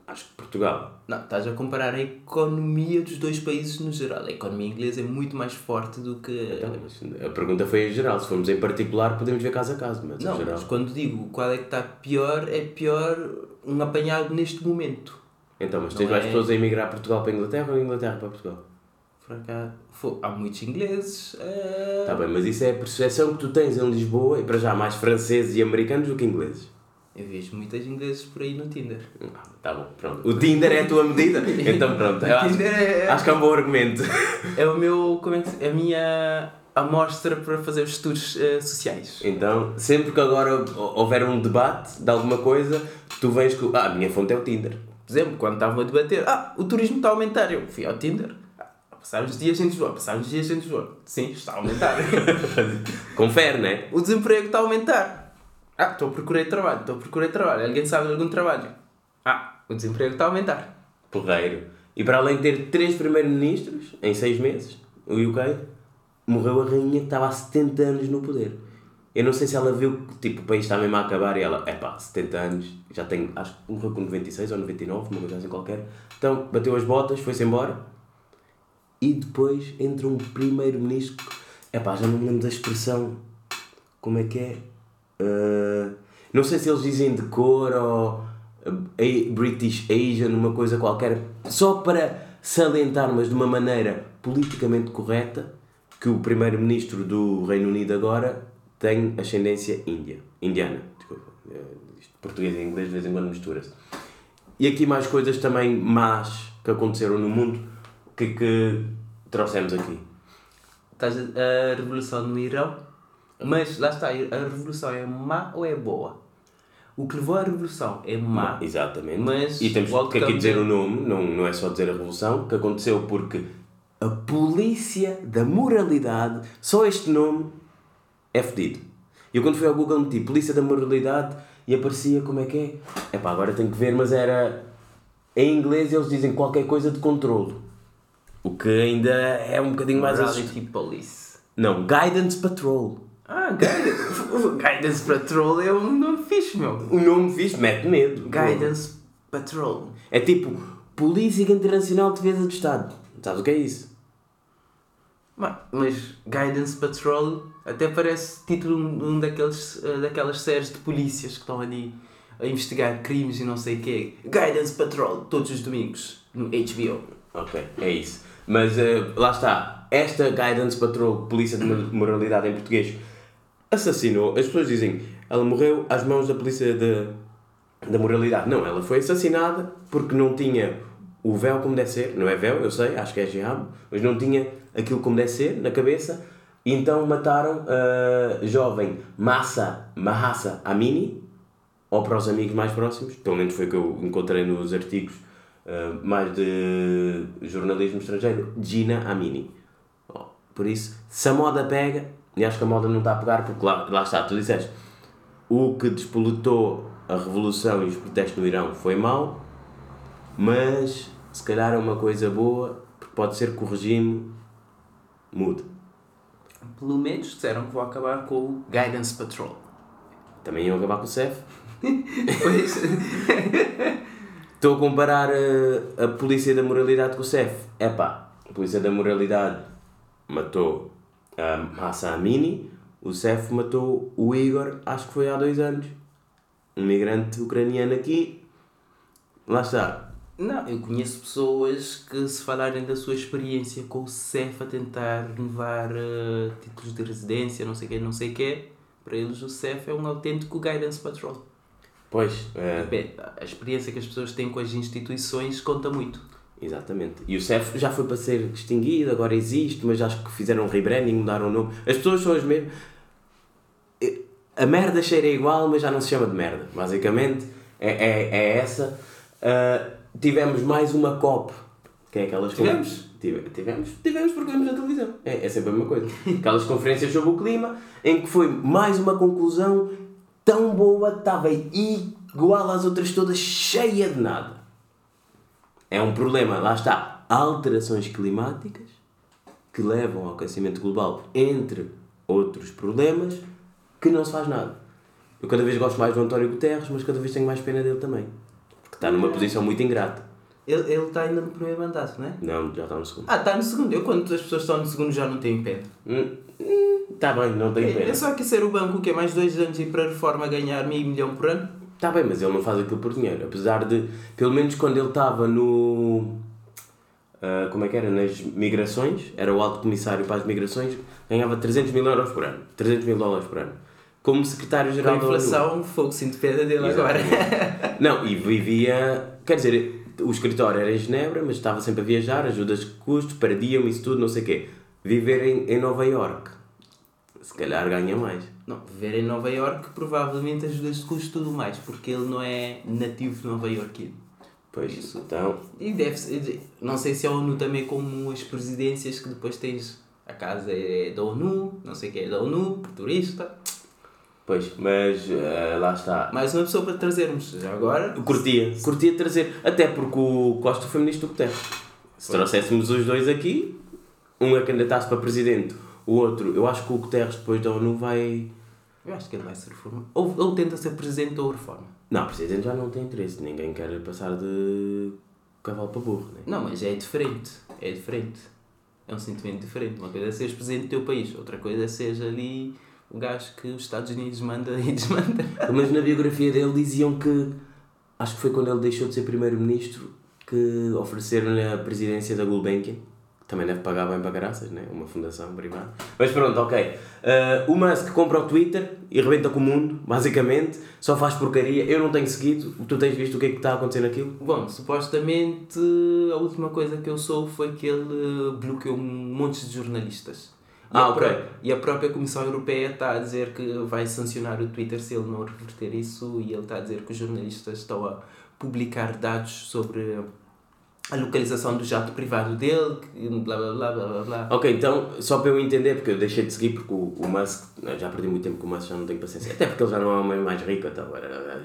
acho que Portugal. Não, estás a comparar a economia dos dois países no geral. A economia inglesa é muito mais forte do que. Então, a pergunta foi em geral. Se formos em particular, podemos ver caso a caso, mas Não, geral. mas quando digo qual é que está pior, é pior um apanhado neste momento. Então, mas tens Não mais é- pessoas a emigrar Portugal para a Inglaterra ou Inglaterra para Portugal? Por acaso, fo- há muitos ingleses. eh, Está bem, mas isso é a percepção que tu tens em Lisboa e para já mais franceses e americanos do que ingleses. Eu vejo muitas ingleses por aí no Tinder. Ah, Tá bom, pronto. O Tinder é a tua medida? Então pronto. eu acho, Tinder é- acho que é um bom argumento. É o meu. Como é que se- A minha amostra para fazer os estudos eh, sociais. Então, sempre que agora houver um debate de alguma coisa, tu vens com. Ah, a minha fonte é o Tinder. Por exemplo, quando estavam a debater, ah, o turismo está a aumentar. Eu fui ao Tinder. Ah, passaram os dias em Lisboa, passaram os dias em Lisboa. Sim, está a aumentar. Confere, né? o desemprego está a aumentar. Ah, estou a procurar trabalho, estou a procurar trabalho. Alguém sabe de algum trabalho? Ah, o desemprego está a aumentar. Porreiro. E para além de ter três primeiros-ministros em seis meses, o UK, morreu a rainha que estava há 70 anos no poder. Eu não sei se ela viu que tipo, o país está mesmo a acabar e ela, é pá, 70 anos, já tem, acho que morreu com 96 ou 99, uma coisa assim qualquer. Então, bateu as botas, foi-se embora. E depois entra um primeiro-ministro, é pá, já não me lembro da expressão, como é que é? Uh, não sei se eles dizem de cor ou a- British Asian, uma coisa qualquer, só para salientar, mas de uma maneira politicamente correta, que o primeiro-ministro do Reino Unido agora tem ascendência índia, indiana, desculpa, eh, português e inglês de vez em quando mistura-se. E aqui mais coisas também más que aconteceram no mundo, que, que trouxemos aqui. Estás a, a revolução no Irão, mas lá está, a revolução é má ou é boa? O que levou à revolução é má. Exatamente. Mas e temos que aqui dizer é- o nome, não, não é só dizer a revolução, que aconteceu porque a polícia da moralidade, só este nome é fedido. Eu quando fui ao Google meti polícia da moralidade e aparecia como é que é. Epá, agora tenho que ver, mas era. Em inglês eles dizem qualquer coisa de controlo. O que ainda é um bocadinho mais assustador. Police. Não, Guidance Patrol. Ah, Guidance, Guidance Patrol é um nome fixe, meu. O nome fixe mete medo. Guidance Patrol. É tipo Polícia Internacional de Defesa do Estado. Sabes o que é isso? Ma- Mas Guidance Patrol até parece título de um daqueles, eh, daquelas séries de polícias que estão ali a investigar crimes e não sei o quê. Guidance Patrol, todos os domingos, no HBO. Ok, é isso. Mas eh, lá está. Esta Guidance Patrol, Polícia de Moralidade em português, assassinou. As pessoas dizem ela morreu às mãos da Polícia de, da Moralidade. Não, ela foi assassinada porque não tinha o véu como deve ser. Não é véu, eu sei, acho que é jihad, mas não tinha aquilo como deve ser na cabeça. Então mataram a jovem Massa Mahassa Amini, ou para os amigos mais próximos, pelo menos foi o que eu encontrei nos artigos uh, mais de jornalismo estrangeiro, Gina Amini. Por isso, se a moda pega, e acho que a moda não está a pegar, porque lá, lá está, tu disseste, o que despoletou a revolução e os protestos no Irão foi mau, mas se calhar é uma coisa boa, porque pode ser que o regime mude. Pelo menos disseram que vou acabar com o Guidance Patrol. Também iam acabar com o CEF. Pois. Estou a comparar a, a Polícia da Moralidade com o CEF. Epá, a Polícia da Moralidade matou a Massa Amini, o CEF matou o Igor, acho que foi há dois anos. Um migrante ucraniano aqui. Lá está. Não, eu conheço pessoas que se falarem da sua experiência com o CEF a tentar renovar eh, títulos de residência, não sei o quê, não sei o quê, para eles o CEF é um autêntico Guidance Patrol. Pois, é, Bem, a experiência que as pessoas têm com as instituições conta muito. Exatamente. E o CEF já foi para ser extinguido, agora existe, mas acho que fizeram um rebranding, mudaram o nome. As pessoas são as mesmas. A merda cheira igual, mas já não se chama de merda. Basicamente, é, é, é essa. Ah, tivemos mais uma COP. Que é aquelas Tivemos? Tive- Tivemos, tivemos porque vemos na televisão. É, é sempre a mesma coisa. Aquelas conferências sobre o clima, em que foi mais uma conclusão tão boa, estava igual às outras todas, cheia de nada. É um problema, lá está, alterações climáticas que levam ao aquecimento global, entre outros problemas, que não se faz nada. Eu cada vez gosto mais do António Guterres, mas cada vez tenho mais pena dele também. Porque está numa posição muito ingrata. Ele ele está ainda no primeiro mandato, não é? Não, já está no segundo. Ah, está no segundo. Eu, quando as pessoas estão no segundo, já não tenho pena. Hum, hum, Está bem, não tem É, pena. é só aquecer o banco, que é mais dois anos e para a reforma ganhar meio milhão por ano. Está bem, mas ele não faz aquilo por dinheiro. Apesar de, pelo menos quando ele estava no. ah, como é que era? Nas migrações, era o alto comissário para as migrações, ganhava 300 mil euros por ano. 300 mil dólares por ano. Como Com secretário-geral da ONU. inflação, fogo, sinto pena dele agora. Não, e vivia. Quer dizer, o escritório era em Genebra, mas estava sempre a viajar, ajudas de custo, perdiam isso tudo, não sei o quê. Viver em, em Nova York, se calhar ganha mais. Não, viver em Nova York provavelmente ajuda de custo tudo mais, porque ele não é nativo de Nova York. Pois, Isso. então. E deve ser, não sei se a ONU também é como as presidências que depois tens a casa é da ONU, não sei o que é da ONU, turista. Pois, mas eh, lá está. Mais uma pessoa para trazermos. Já agora, Eu Curtia, curtia trazer. Até porque o Costa foi ministro do Guterres. Se trouxéssemos os dois aqui, um a candidatar-se para presidente, o outro, eu acho que o Guterres depois da ONU vai. Eu acho que ele vai ser reforma. Ou, ou tenta ser presidente ou reforma. Não, presidente já não tem interesse, ninguém quer passar de cavalo para burro, né? Não, mas é diferente. É diferente. É um sentimento diferente. Uma coisa é seres presidente do teu país, outra coisa é seres ali o gajo que os Estados Unidos manda e desmanda. Mas na biografia dele diziam que. Acho que foi quando ele deixou de ser primeiro-ministro que ofereceram-lhe a presidência da Gulbenkian. Também deve pagar bem para graças, né? Uma fundação privada. Mas pronto, ok. Ah, o Musk compra o Twitter e rebenta com o mundo, basicamente. Só faz porcaria. Eu não tenho seguido. Tu tens visto o que é que está a acontecer naquilo? Bom, supostamente a última coisa que eu soube foi que ele bloqueou um monte de jornalistas. E Ah, ok. E a própria Comissão Europeia está a dizer que vai sancionar o Twitter se ele não reverter isso e ele está a dizer que os jornalistas estão a publicar dados sobre a localização do jato privado dele, blá blá blá blá blá. Ok, então, só para eu entender, porque eu deixei de seguir, porque o, o Musk, já perdi muito tempo com o Musk, já não tenho paciência. Até porque ele já não é o homem mais rico, então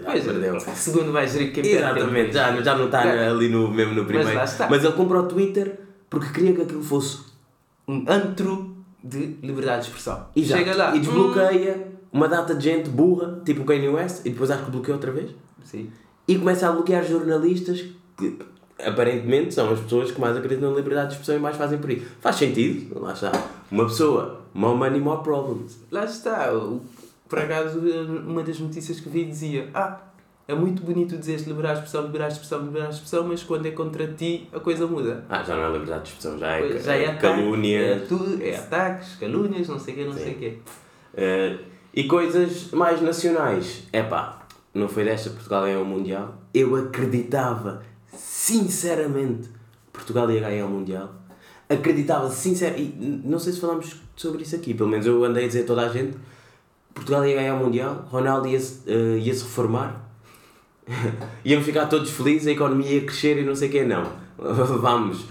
já Pois, perdeu. segundo mais rico que Exatamente, já, já não está ali no, mesmo no primeiro. lá está. Mas ele comprou o Twitter porque queria que aquilo fosse Um antro de liberdade de expressão. Exato. Chega lá. E desbloqueia uma data de gente burra, tipo o Kanye West, e depois acho que bloqueia outra vez. Hum, sim. E começa a bloquear jornalistas que aparentemente são as pessoas que mais acreditam na liberdade de expressão e mais fazem por aí. Faz sentido, lá está. Uma pessoa, more money, more problems. Lá está. Por acaso, uma das notícias que vi dizia: Ah, é muito bonito dizer liberar a expressão, liberar a expressão, liberar a expressão, mas quando é contra ti, a coisa muda. Ah, já não é liberdade de expressão, já é, Pois, já é, ataque, calúnia. É, tudo, é ataques, calúnias, não sei o quê, não Sim. sei o quê. Eh, e coisas mais nacionais. É pá, não foi desta Portugal ganhou o Mundial. Eu acreditava, sinceramente, Portugal ia ganhar o Mundial. Acreditava, sinceramente, não sei se falamos sobre isso aqui, pelo menos eu andei a dizer a toda a gente: Portugal ia ganhar o Mundial, Ronaldo ia, -se, eh, ia se reformar, íamos ficar todos felizes, a economia ia crescer e não sei o quê. Não, vamos.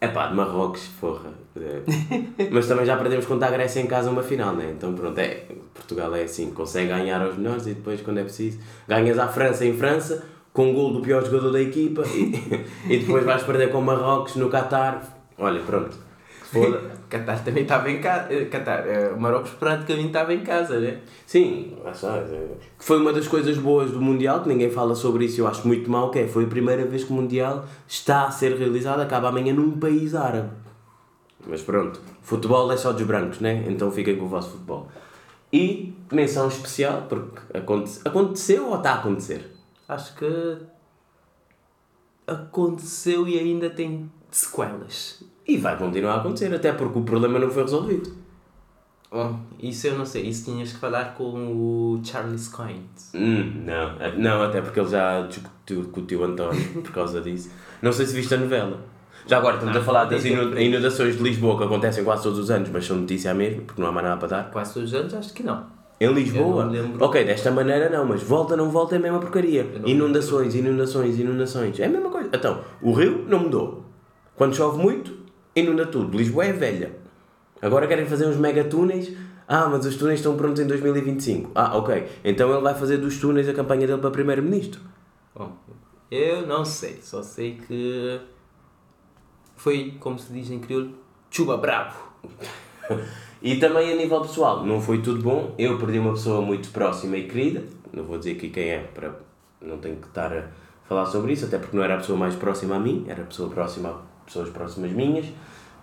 É pá, de Marrocos, porra. É. Mas também já perdemos contra a Grécia em casa uma final, né? Então pronto, é. Portugal é assim, consegue ganhar aos melhores e depois, quando é preciso, ganhas à França em França, com o gol do pior jogador da equipa e, e depois vais perder com Marrocos no Qatar. Olha, pronto. Foda. Qatar também estava em casa. Qatar, eh, o Marrocos praticamente estava em casa, né? Sim, é. que foi uma das coisas boas do Mundial, que ninguém fala sobre isso eu acho muito mal, que é, foi a primeira vez que o Mundial está a ser realizado, acaba amanhã num país árabe. Mas pronto, futebol é só dos brancos, né? Então fiquem com o vosso futebol. E menção especial, porque aconte- aconteceu ou está a acontecer? Acho que aconteceu e ainda tem sequelas. E vai continuar a acontecer, até porque o problema não foi resolvido. Bom, isso eu não sei, isso tinhas que falar com o Charles Coins. Hum, não, não, até porque ele já discutiu com o tio António por causa disso. Não sei se viste a novela. Já agora estamos Não, a falar das inundações de Lisboa que acontecem quase todos os anos, mas são notícia mesmo, porque não há mais nada para dar. Quase todos os anos, acho que não. Em Lisboa? Ok, desta maneira não, mas volta não volta é a mesma porcaria. Inundações, inundações, inundações. É a mesma coisa. Então, o rio não mudou. Quando chove muito, inunda tudo. Lisboa é velha. Agora querem fazer uns megatúneis. Ah, mas os túneis estão prontos em 2025. Ah, ok. Então ele vai fazer dos túneis a campanha dele para primeiro-ministro. Bom, eu não sei, só sei que foi, como se diz em crioulo, chuba bravo. E também a nível pessoal, não foi tudo bom. Eu perdi uma pessoa muito próxima e querida. Não vou dizer aqui quem é, para não tenho que estar a falar sobre isso, até porque não era a pessoa mais próxima a mim, era a pessoa próxima a pessoas próximas minhas.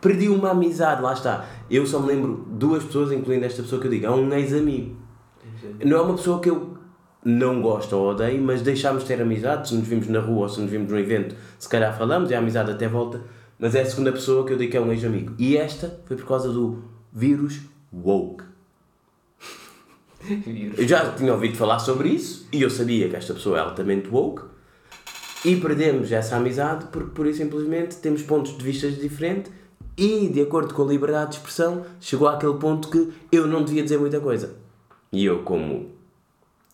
Perdi uma amizade, lá está. Eu só me lembro duas pessoas, incluindo esta pessoa que eu digo, é um ex-amigo. Não é uma pessoa que eu não gosto ou odeio, mas deixámos de ter amizade. Se nos vimos na rua ou se nos vimos num evento, se calhar falamos e a amizade até volta. Mas é a segunda pessoa que eu digo que é um ex-amigo. E esta foi por causa do vírus woke. Eu já tinha ouvido falar sobre isso e eu sabia que esta pessoa é altamente woke. E perdemos essa amizade porque, por isso, simplesmente, temos pontos de vista diferentes e, de acordo com a liberdade de expressão, chegou àquele ponto que eu não devia dizer muita coisa. E eu, como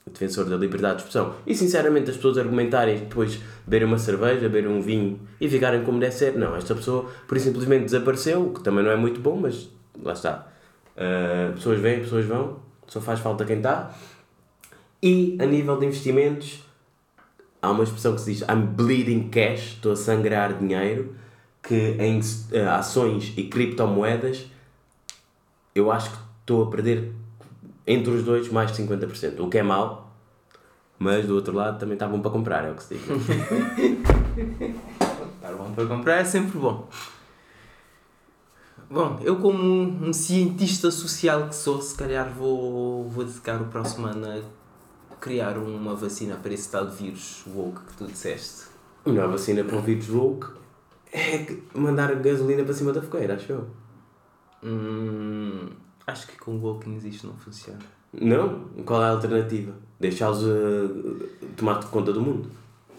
defensor da liberdade de expressão, e sinceramente as pessoas argumentarem depois beberem uma cerveja, beberem um vinho e ficarem como deve ser, não, esta pessoa por isso simplesmente desapareceu, o que também não é muito bom, mas lá está. Uh, pessoas vêm, pessoas vão, só faz falta quem está. E a nível de investimentos, há uma expressão que se diz I'm bleeding cash, estou a sangrar dinheiro, que em uh, ações e criptomoedas eu acho que estou a perder entre os dois mais de 50%, o que é mau, mas do outro lado também está bom para comprar, é o que se diz. Estar bom para comprar é sempre bom. Bom, eu como um, um cientista social que sou, se calhar vou, vou dedicar o próximo ano a criar uma vacina para esse tal vírus woke que tu disseste. A melhor vacina para o vírus woke é mandar gasolina para cima da fogueira, acho eu. Hum, acho que com woke isto não funciona. Não? Qual é a alternativa? Deixá-los uh, tomar conta do mundo?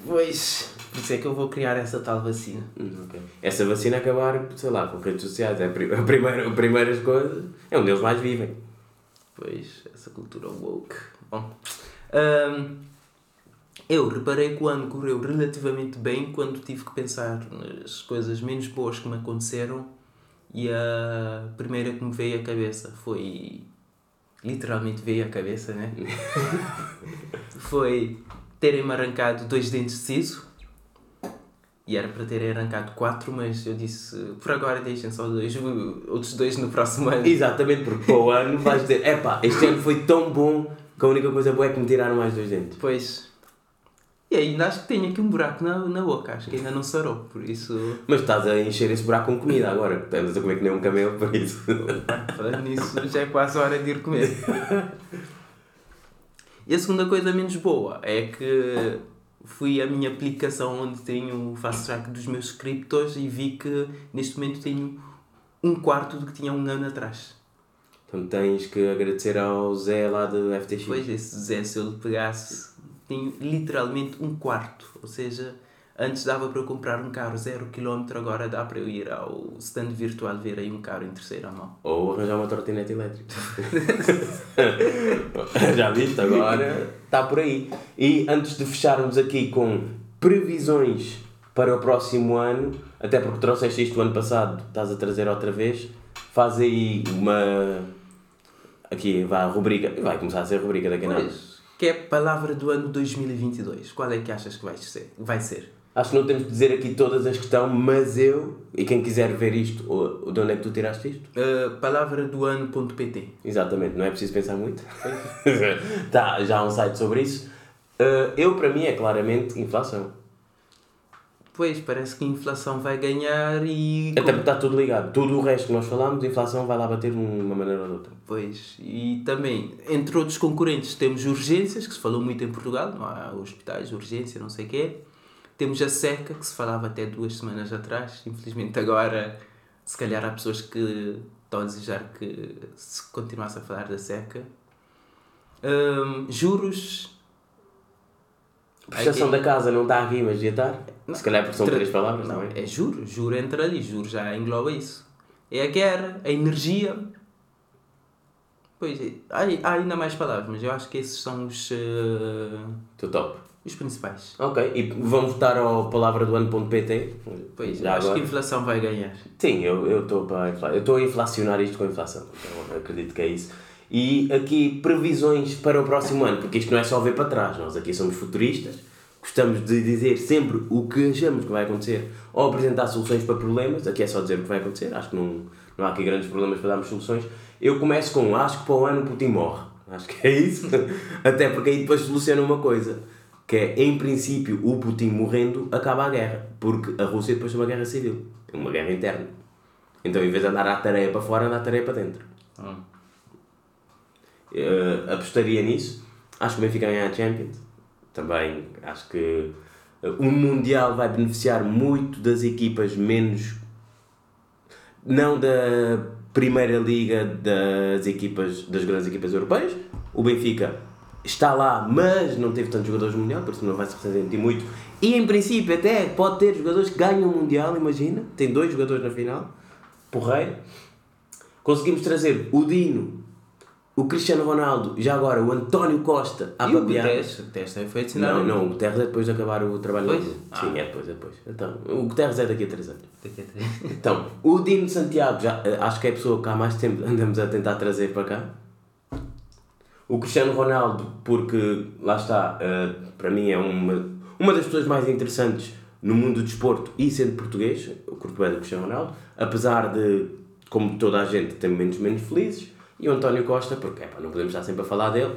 Pois, por isso é que eu vou criar essa tal vacina. Hum, ok. Essa vacina acabar, sei lá, com redes sociais, é a pri- a primeira, a primeiras coisas, é onde eles mais vivem. Pois, essa cultura woke. Bom, hum, eu reparei que o ano correu relativamente bem quando tive que pensar nas coisas menos boas que me aconteceram e a primeira que me veio à cabeça foi. Literalmente veio à cabeça, né? foi terem-me arrancado dois dentes de siso E era para ter arrancado 4, mas eu disse, por agora deixem só dois, outros dois no próximo ano. Exatamente, porque para o ano vais dizer, epá, este ano foi tão bom que a única coisa boa é que me tiraram mais dois dentes. Pois. E ainda acho que tenho aqui um buraco na, na boca, acho que ainda não sarou, por isso. Mas estás a encher esse buraco com comida agora, andas a comer que nem um camelo, por isso. Falando nisso, já é quase a hora de ir comer. E a segunda coisa menos boa é que fui à minha aplicação onde tenho o fast track dos meus criptos e vi que neste momento tenho um quarto do que tinha um ano atrás. Então tens que agradecer ao Zé lá do FTX. Pois, esse Zé, se eu lhe pegasse, tenho literalmente um quarto. Ou seja, antes dava para eu comprar um carro zero quilómetro, agora dá para eu ir ao stand virtual ver aí um carro em terceira mão. Ou arranjar uma trotinete elétrica. Já viste? Agora está por aí. E antes de fecharmos aqui com previsões para o próximo ano, até porque trouxeste isto o ano passado, estás a trazer outra vez, faz aí uma. Aqui, vai a rubrica. Vai começar a ser a rubrica daqui a nada. Pois, que é a palavra do ano 2022. Qual é que achas que vai ser? Vai ser? Acho que não temos de dizer aqui todas as que estão, mas eu, e quem quiser ver isto, ou, de onde é que tu tiraste isto? Uh, palavra do ano.pt Exatamente, não é preciso pensar muito. tá, já há um site sobre isso. Uh, eu, para mim, é claramente inflação. Pois, parece que a inflação vai ganhar e. Até porque está tudo ligado. Tudo o resto que nós falamos, a inflação vai lá bater de uma maneira ou de outra. Pois, e também, entre outros concorrentes, temos urgências, que se falou muito em Portugal, não há hospitais, urgência, não sei o quê. Temos a seca, que se falava até duas semanas atrás. Infelizmente, agora, se calhar, há pessoas que estão a desejar que se continuasse a falar da seca. Um, juros. Prestação da casa não está aqui, mas devia estar. Não. Se calhar porque são três palavras, Não, não, é? é juro. Juro entra ali. Juro já engloba isso. É a guerra, a energia. Pois, é, há, há ainda mais palavras, mas eu acho que esses são os, Estou top. Os principais. Ok, e vamos votar ao palavra do ano.pt. Pois, Já acho agora. que a inflação vai ganhar. Sim, eu estou para infla- eu estou a inflacionar isto com a inflação. Então, acredito que é isso. E aqui previsões para o próximo ano, porque isto não é só ver para trás, nós aqui somos futuristas, gostamos de dizer sempre o que achamos que vai acontecer ou apresentar soluções para problemas, aqui é só dizer o que vai acontecer, acho que não, não há aqui grandes problemas para darmos soluções. Eu começo com acho que para o ano Putin morre, acho que é isso, até porque aí depois soluciona uma coisa, que é em princípio o Putin morrendo acaba a guerra, porque a Rússia depois tem uma guerra civil, uma guerra interna. Então, em vez de andar à tarefa para fora, anda à tarefa para dentro. Hum. Eh, apostaria nisso. Acho que o Benfica ganha a Champions. Também acho que eh, o Mundial vai beneficiar muito das equipas menos. Não da Primeira Liga das equipas das grandes equipas europeias. O Benfica está lá, mas não teve tantos jogadores no Mundial, por isso não vai se ressentir muito. E em princípio até pode ter jogadores que ganham o Mundial, imagina. Tem dois jogadores na final. Porreiro. Conseguimos trazer o Dino, o Cristiano Ronaldo, já agora o António Costa à e o papeada. Guterres? O Guterres também foi adicionado. Não, não, o Guterres é depois de acabar o trabalho Depois? Ah. Sim, é depois, é depois. Então, o Guterres é daqui a 3 anos. Daqui a três. Então, o Dino Santiago, já, eh, acho que é a pessoa que há mais tempo andamos a tentar trazer para cá. O Cristiano Ronaldo, porque lá está, eh, para mim é uma, uma das pessoas mais interessantes no mundo do desporto e sendo português, o curto bem do Cristiano Ronaldo, apesar de, como toda a gente, ter momentos menos felizes. E o António Costa, porque epá, não podemos estar sempre a falar dele,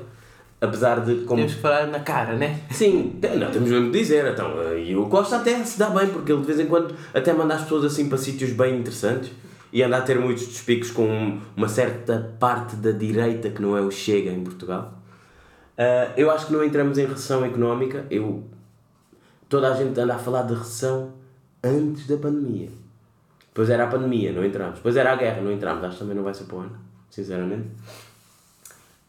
apesar de. Como, Temos que falar na cara, né? Sim, não, temos mesmo de dizer. Então, eh, e o Costa até se dá bem, porque ele de vez em quando até manda as pessoas assim para sítios bem interessantes e anda a ter muitos despicos com uma certa parte da direita que não é o Chega em Portugal. Eh, eu acho que não entramos em recessão económica. Eu, toda a gente anda a falar de recessão antes da pandemia. Depois era a pandemia, não entramos. Depois era a guerra, não entramos. Acho que também não vai ser para o ano, sinceramente.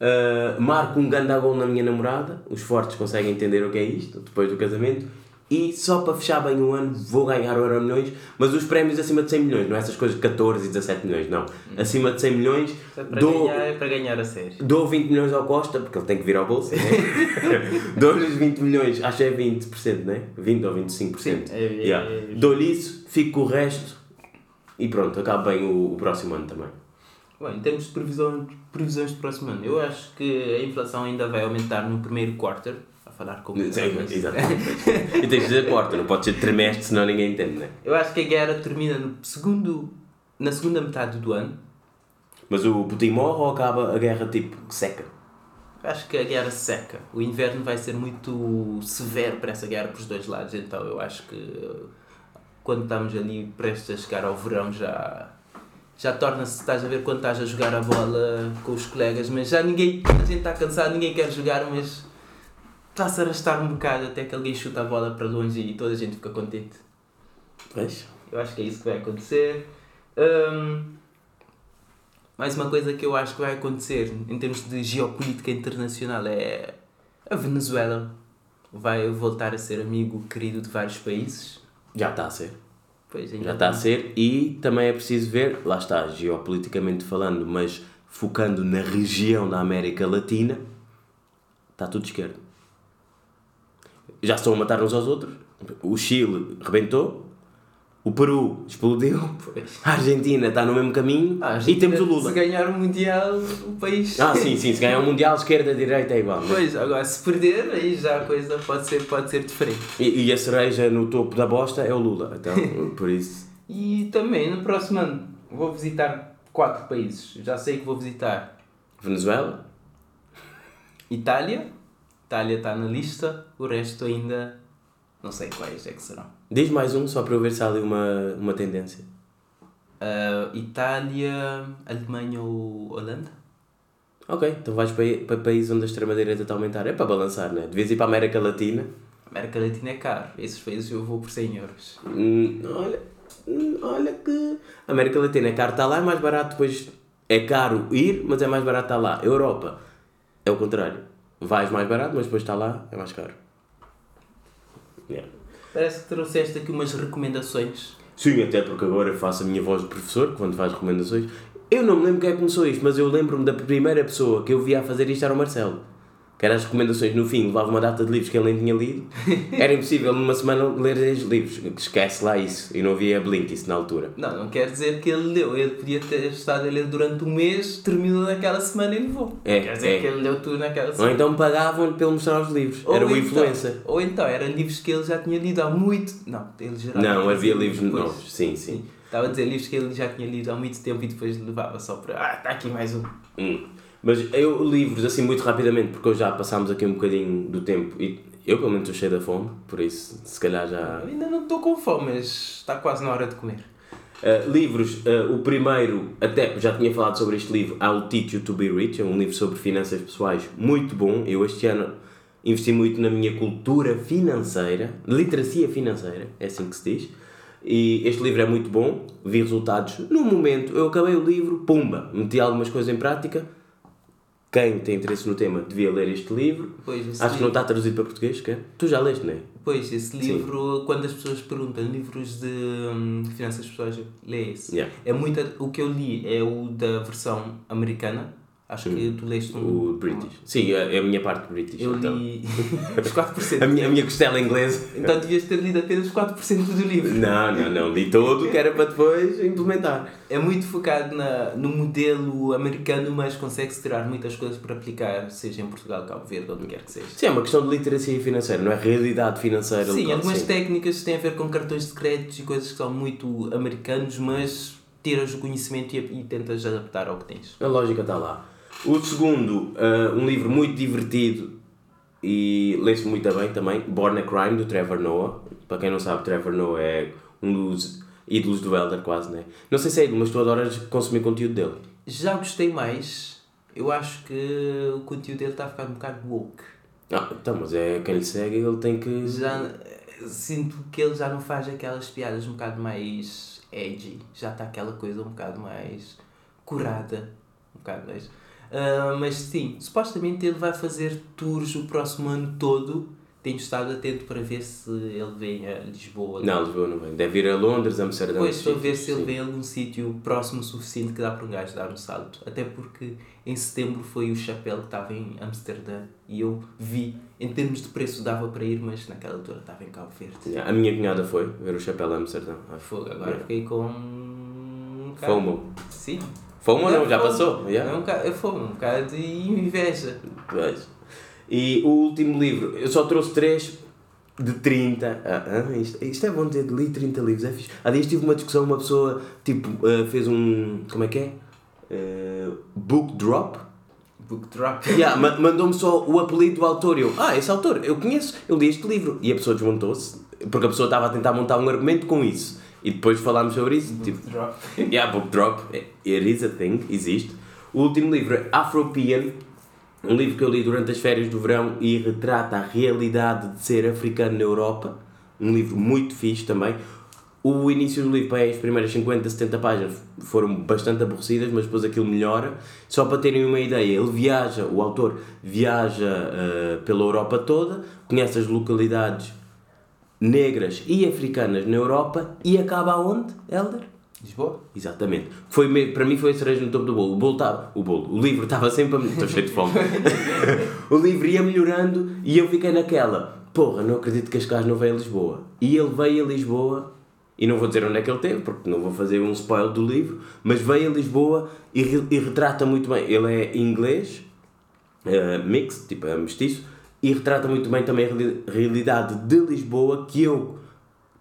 Uh, marco um ganda gol na minha namorada. Os fortes conseguem entender o que é isto depois do casamento. E só para fechar bem o ano vou ganhar o Euro Milhões, mas os prémios acima de 100 milhões, não é essas coisas de 14 e 17 milhões, não. Acima de 100 milhões, É para, dou, ganhar, é para ganhar a sério. dou 20 milhões ao Costa, porque ele tem que vir ao bolso, né? dou-lhe os 20 milhões, acho que é 20%, né? 20 ou 25%. Sim, é- é- Yeah. é- Dou-lhe isso, fico com o resto e pronto, acaba bem o, o próximo ano também. Bom, em termos de previsão, previsões do próximo ano, eu acho que a inflação ainda vai aumentar no primeiro quarter, falar com Sim, exato. e tens de dizer corta, não pode ser trimestre, senão ninguém entende, né? Eu acho que a guerra termina no segundo, na segunda metade do ano. Mas o Putin morre ou acaba a guerra tipo seca? Eu acho que a guerra seca. O inverno vai ser muito severo para essa guerra para os dois lados, então eu acho que uh, quando estamos ali prestes a chegar ao verão já já torna-se, estás a ver quando estás a jogar a bola com os colegas, mas já ninguém, a gente está cansado, ninguém quer jogar, mas está-se a arrastar um bocado até que alguém chuta a bola para longe e toda a gente fica contente. Pois. Eu acho que é isso que vai acontecer. Hum, mais uma coisa que eu acho que vai acontecer em termos de geopolítica internacional é a Venezuela vai voltar a ser amigo querido de vários países. Já está a ser. Pois, Já está a ser e também é preciso ver, lá está, geopoliticamente falando, mas focando na região da América Latina, está tudo esquerdo. Já estão a matar uns aos outros. O Chile rebentou, o Peru explodiu, Pois. a Argentina está no mesmo caminho Ah, e temos o Lula. Se ganhar o Mundial, o país. Ah, sim, sim, se ganhar o Mundial, esquerda, direita é igual. né? Pois, agora se perder, aí já a coisa pode ser, pode ser diferente. E, e a cereja no topo da bosta é o Lula, então, por isso. E também no próximo ano vou visitar quatro países. Já sei que vou visitar Venezuela? Itália. Itália está na lista, o resto ainda não sei quais é que serão. Diz mais um só para eu ver se há ali uma, uma tendência. Ah, Itália, Alemanha ou Holanda? Ok, então vais para, para países onde a extrema-direita está a aumentar. É para balançar, né? Devias ir para a América Latina. América Latina é caro, esses países eu vou por 100 euros. Hum, olha, hum, olha que América Latina é caro estar lá, é mais barato depois. É caro ir, mas é mais barato estar lá. Europa é o contrário. Vais mais barato, mas depois está lá, é mais caro. Yeah. Parece que trouxeste aqui umas recomendações. Sim, até porque agora eu faço a minha voz de professor, quando faz recomendações. Eu não me lembro quem é que começou isto, mas eu lembro-me da primeira pessoa que eu via a fazer isto era o Marcelo. Que era as recomendações no fim, levava uma data de livros que ele nem tinha lido. Era impossível numa semana ler 10 livros. Esquece lá isso. E não havia Blinkist na altura. Não, não quer dizer que ele leu. Ele podia ter estado a ler durante um mês, terminou naquela semana e levou. É, quer dizer é. que ele leu tudo naquela Ou semana. então pagavam-lhe ele mostrar os livros. Ou era o então- influencer. Ou então, eram livros que ele já tinha lido há muito. Não, ele geralmente Não, havia livros depois. novos. Sim, sim. Sim. Estava a dizer livros que ele já tinha lido há muito tempo e depois levava só para. Ah, está aqui mais um. Hum. Mas eu, livros, assim, muito rapidamente, porque já passámos aqui um bocadinho do tempo e eu, pelo menos, estou cheio da fome, por isso, se calhar já. Eu ainda não estou com fome, mas está quase na hora de comer. Uh, livros, uh, o primeiro, até já tinha falado sobre este livro, I'll Teach You to Be Rich, é um livro sobre finanças pessoais muito bom. Eu este ano investi muito na minha cultura financeira, literacia financeira, é assim que se diz. E este livro é muito bom, vi resultados no momento. Eu acabei o livro, pumba, meti algumas coisas em prática. Quem tem interesse no tema devia ler este livro. Pois, Acho que não livro- está traduzido para português, quer? Tu já leste, não é? Pois, esse livro, quando as pessoas perguntam livros de hum, finanças pessoais, lê esse. Yeah. É muito, o que eu li é o da versão americana. Acho que tu leste um. O British. Sim, é é a minha parte British. Eu então. li os 4%. A minha, a minha costela inglesa. Então devias ter lido apenas 4% do livro. Não, não, não. Li todo que era para depois implementar. É muito focado na, no modelo americano, mas consegue-se tirar muitas coisas para aplicar, seja em Portugal, Cabo Verde, onde quer que seja. Sim, é uma questão de literacia financeira, não é realidade financeira. Sim, local, algumas sim. técnicas têm a ver com cartões de créditos e coisas que são muito americanos, mas tiras o conhecimento e, e tentas adaptar ao que tens. A lógica está lá. O segundo, ah, um livro muito divertido e lê-se muito bem também, Born a Crime, do Trevor Noah. Para quem não sabe, Trevor Noah é um dos ídolos do Elder, quase, né? Não sei se é ídolo, mas tu adoras consumir conteúdo dele. Já gostei mais, eu acho que o conteúdo dele está a ficar um bocado woke. Ah, então, mas é quem lhe segue, ele tem que. Já sinto que ele já não faz aquelas piadas um bocado mais edgy, já está aquela coisa um bocado mais curada, um bocado mais. Ah, mas sim, supostamente ele vai fazer tours o próximo ano todo. Tenho estado atento para ver se ele vem a Lisboa. Não, Lisboa não vem. Deve ir a Londres, Amsterdão. Depois estou a ver se ele vem a algum sítio próximo o suficiente que dá para um gajo dar um salto. Até porque em setembro foi o chapéu que estava em Amsterdã e eu vi, em termos de preço dava para ir, mas naquela altura estava em Cabo Verde. Yeah, A minha cunhada foi ver o chapéu a Amsterdão. Ah, Fogo, agora Yeah. fiquei com. um bocado- Fomo. Sim. Fomo ou não? Já passou? Yeah. Um bocado, é fomo, um bocado de inveja. Pois. E o último livro, eu só trouxe três de 30. Ah, ah, isto, isto é bom ter li 30 livros, é fixe. Há dias tive uma discussão, uma pessoa tipo, ah, fez um. Como é que é? Ah, book drop. Book drop. Yeah, ma- Mandou-me só o apelido do autor. Eu, ah, esse autor, eu conheço, eu li este livro. E a pessoa desmontou-se, porque a pessoa estava a tentar montar um argumento com isso. E depois falámos sobre isso. Tipo, Drop. yeah, book drop, it is a thing, existe. O último livro é Afropean, um livro que eu li durante as férias do verão e retrata a realidade de ser africano na Europa. Um livro muito fixe também. O início do livro, bem, as primeiras 50, 70 páginas foram bastante aborrecidas, mas depois aquilo melhora. Só para terem uma ideia, ele viaja, o autor viaja eh, pela Europa toda, conhece as localidades negras e africanas na Europa e acaba aonde, Helder? Lisboa? Exatamente. Foi, para mim foi a cereja no topo do bolo. O bolo estava. O bolo. O livro estava sempre a. Estou cheio de fome. o livro ia melhorando e eu fiquei naquela. Porra, não acredito que gajo não veio a Lisboa. E ele veio a Lisboa. E não vou dizer onde é que ele teve, porque não vou fazer um spoiler do livro, mas veio a Lisboa e, e retrata muito bem. Ele é inglês, eh, mixed, tipo é mestiço, e retrata muito bem também a reali- realidade de Lisboa que eu,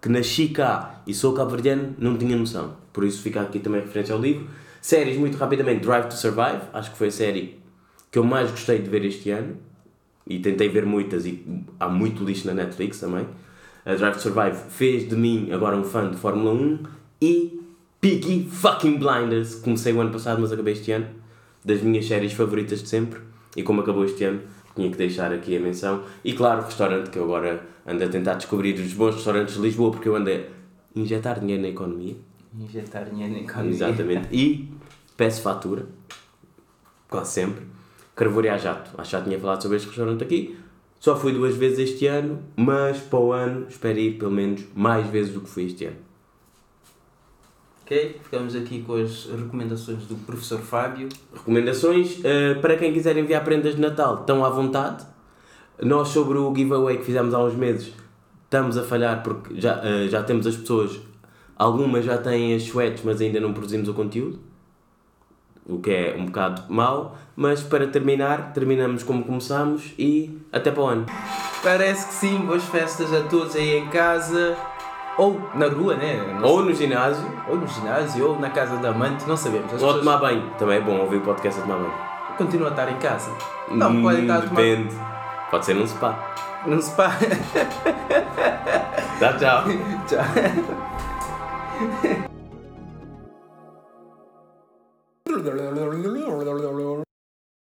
que nasci cá e sou cabo-verdiano, não tinha noção. Por isso fica aqui também referência ao livro. Séries, muito rapidamente, Drive to Survive, acho que foi a série que eu mais gostei de ver este ano. E tentei ver muitas e há muito lixo na Netflix também. A Drive to Survive fez de mim agora um fã de Fórmula 1 e Peaky fucking Blinders. Comecei o ano passado, mas acabei este ano. Das minhas séries favoritas de sempre. E como acabou este ano, tinha que deixar aqui a menção. E claro, o restaurante que eu agora ando a tentar descobrir os bons restaurantes de Lisboa, porque eu ando a injetar dinheiro na economia. Injetar dinheiro na economia. Exatamente. E peço fatura. Quase sempre. Carvoreia a jato. Acho que já tinha falado sobre este restaurante aqui. Só fui duas vezes este ano, mas para o ano espero ir pelo menos mais vezes do que fui este ano. Ok, ficamos aqui com as recomendações do professor Fábio. Recomendações eh, para quem quiser enviar prendas de Natal, estão à vontade. Nós, sobre o giveaway que fizemos há uns meses, estamos a falhar porque já, eh, já temos as pessoas, algumas já têm as sweats, mas ainda não produzimos o conteúdo, o que é um bocado mau. Mas para terminar, terminamos como começamos e até para o ano. Parece que sim, boas festas a todos aí em casa ou na rua, né? Ou no ginásio. Ou no ginásio, ou na casa da amante, não sabemos. As ou pessoas... tomar banho. Também é bom ouvir o podcast a tomar banho. Continua a estar em casa. Não, hum, pode estar a tomar Depende. Pode ser num spa. Num spa. tchau, tchau. tchau.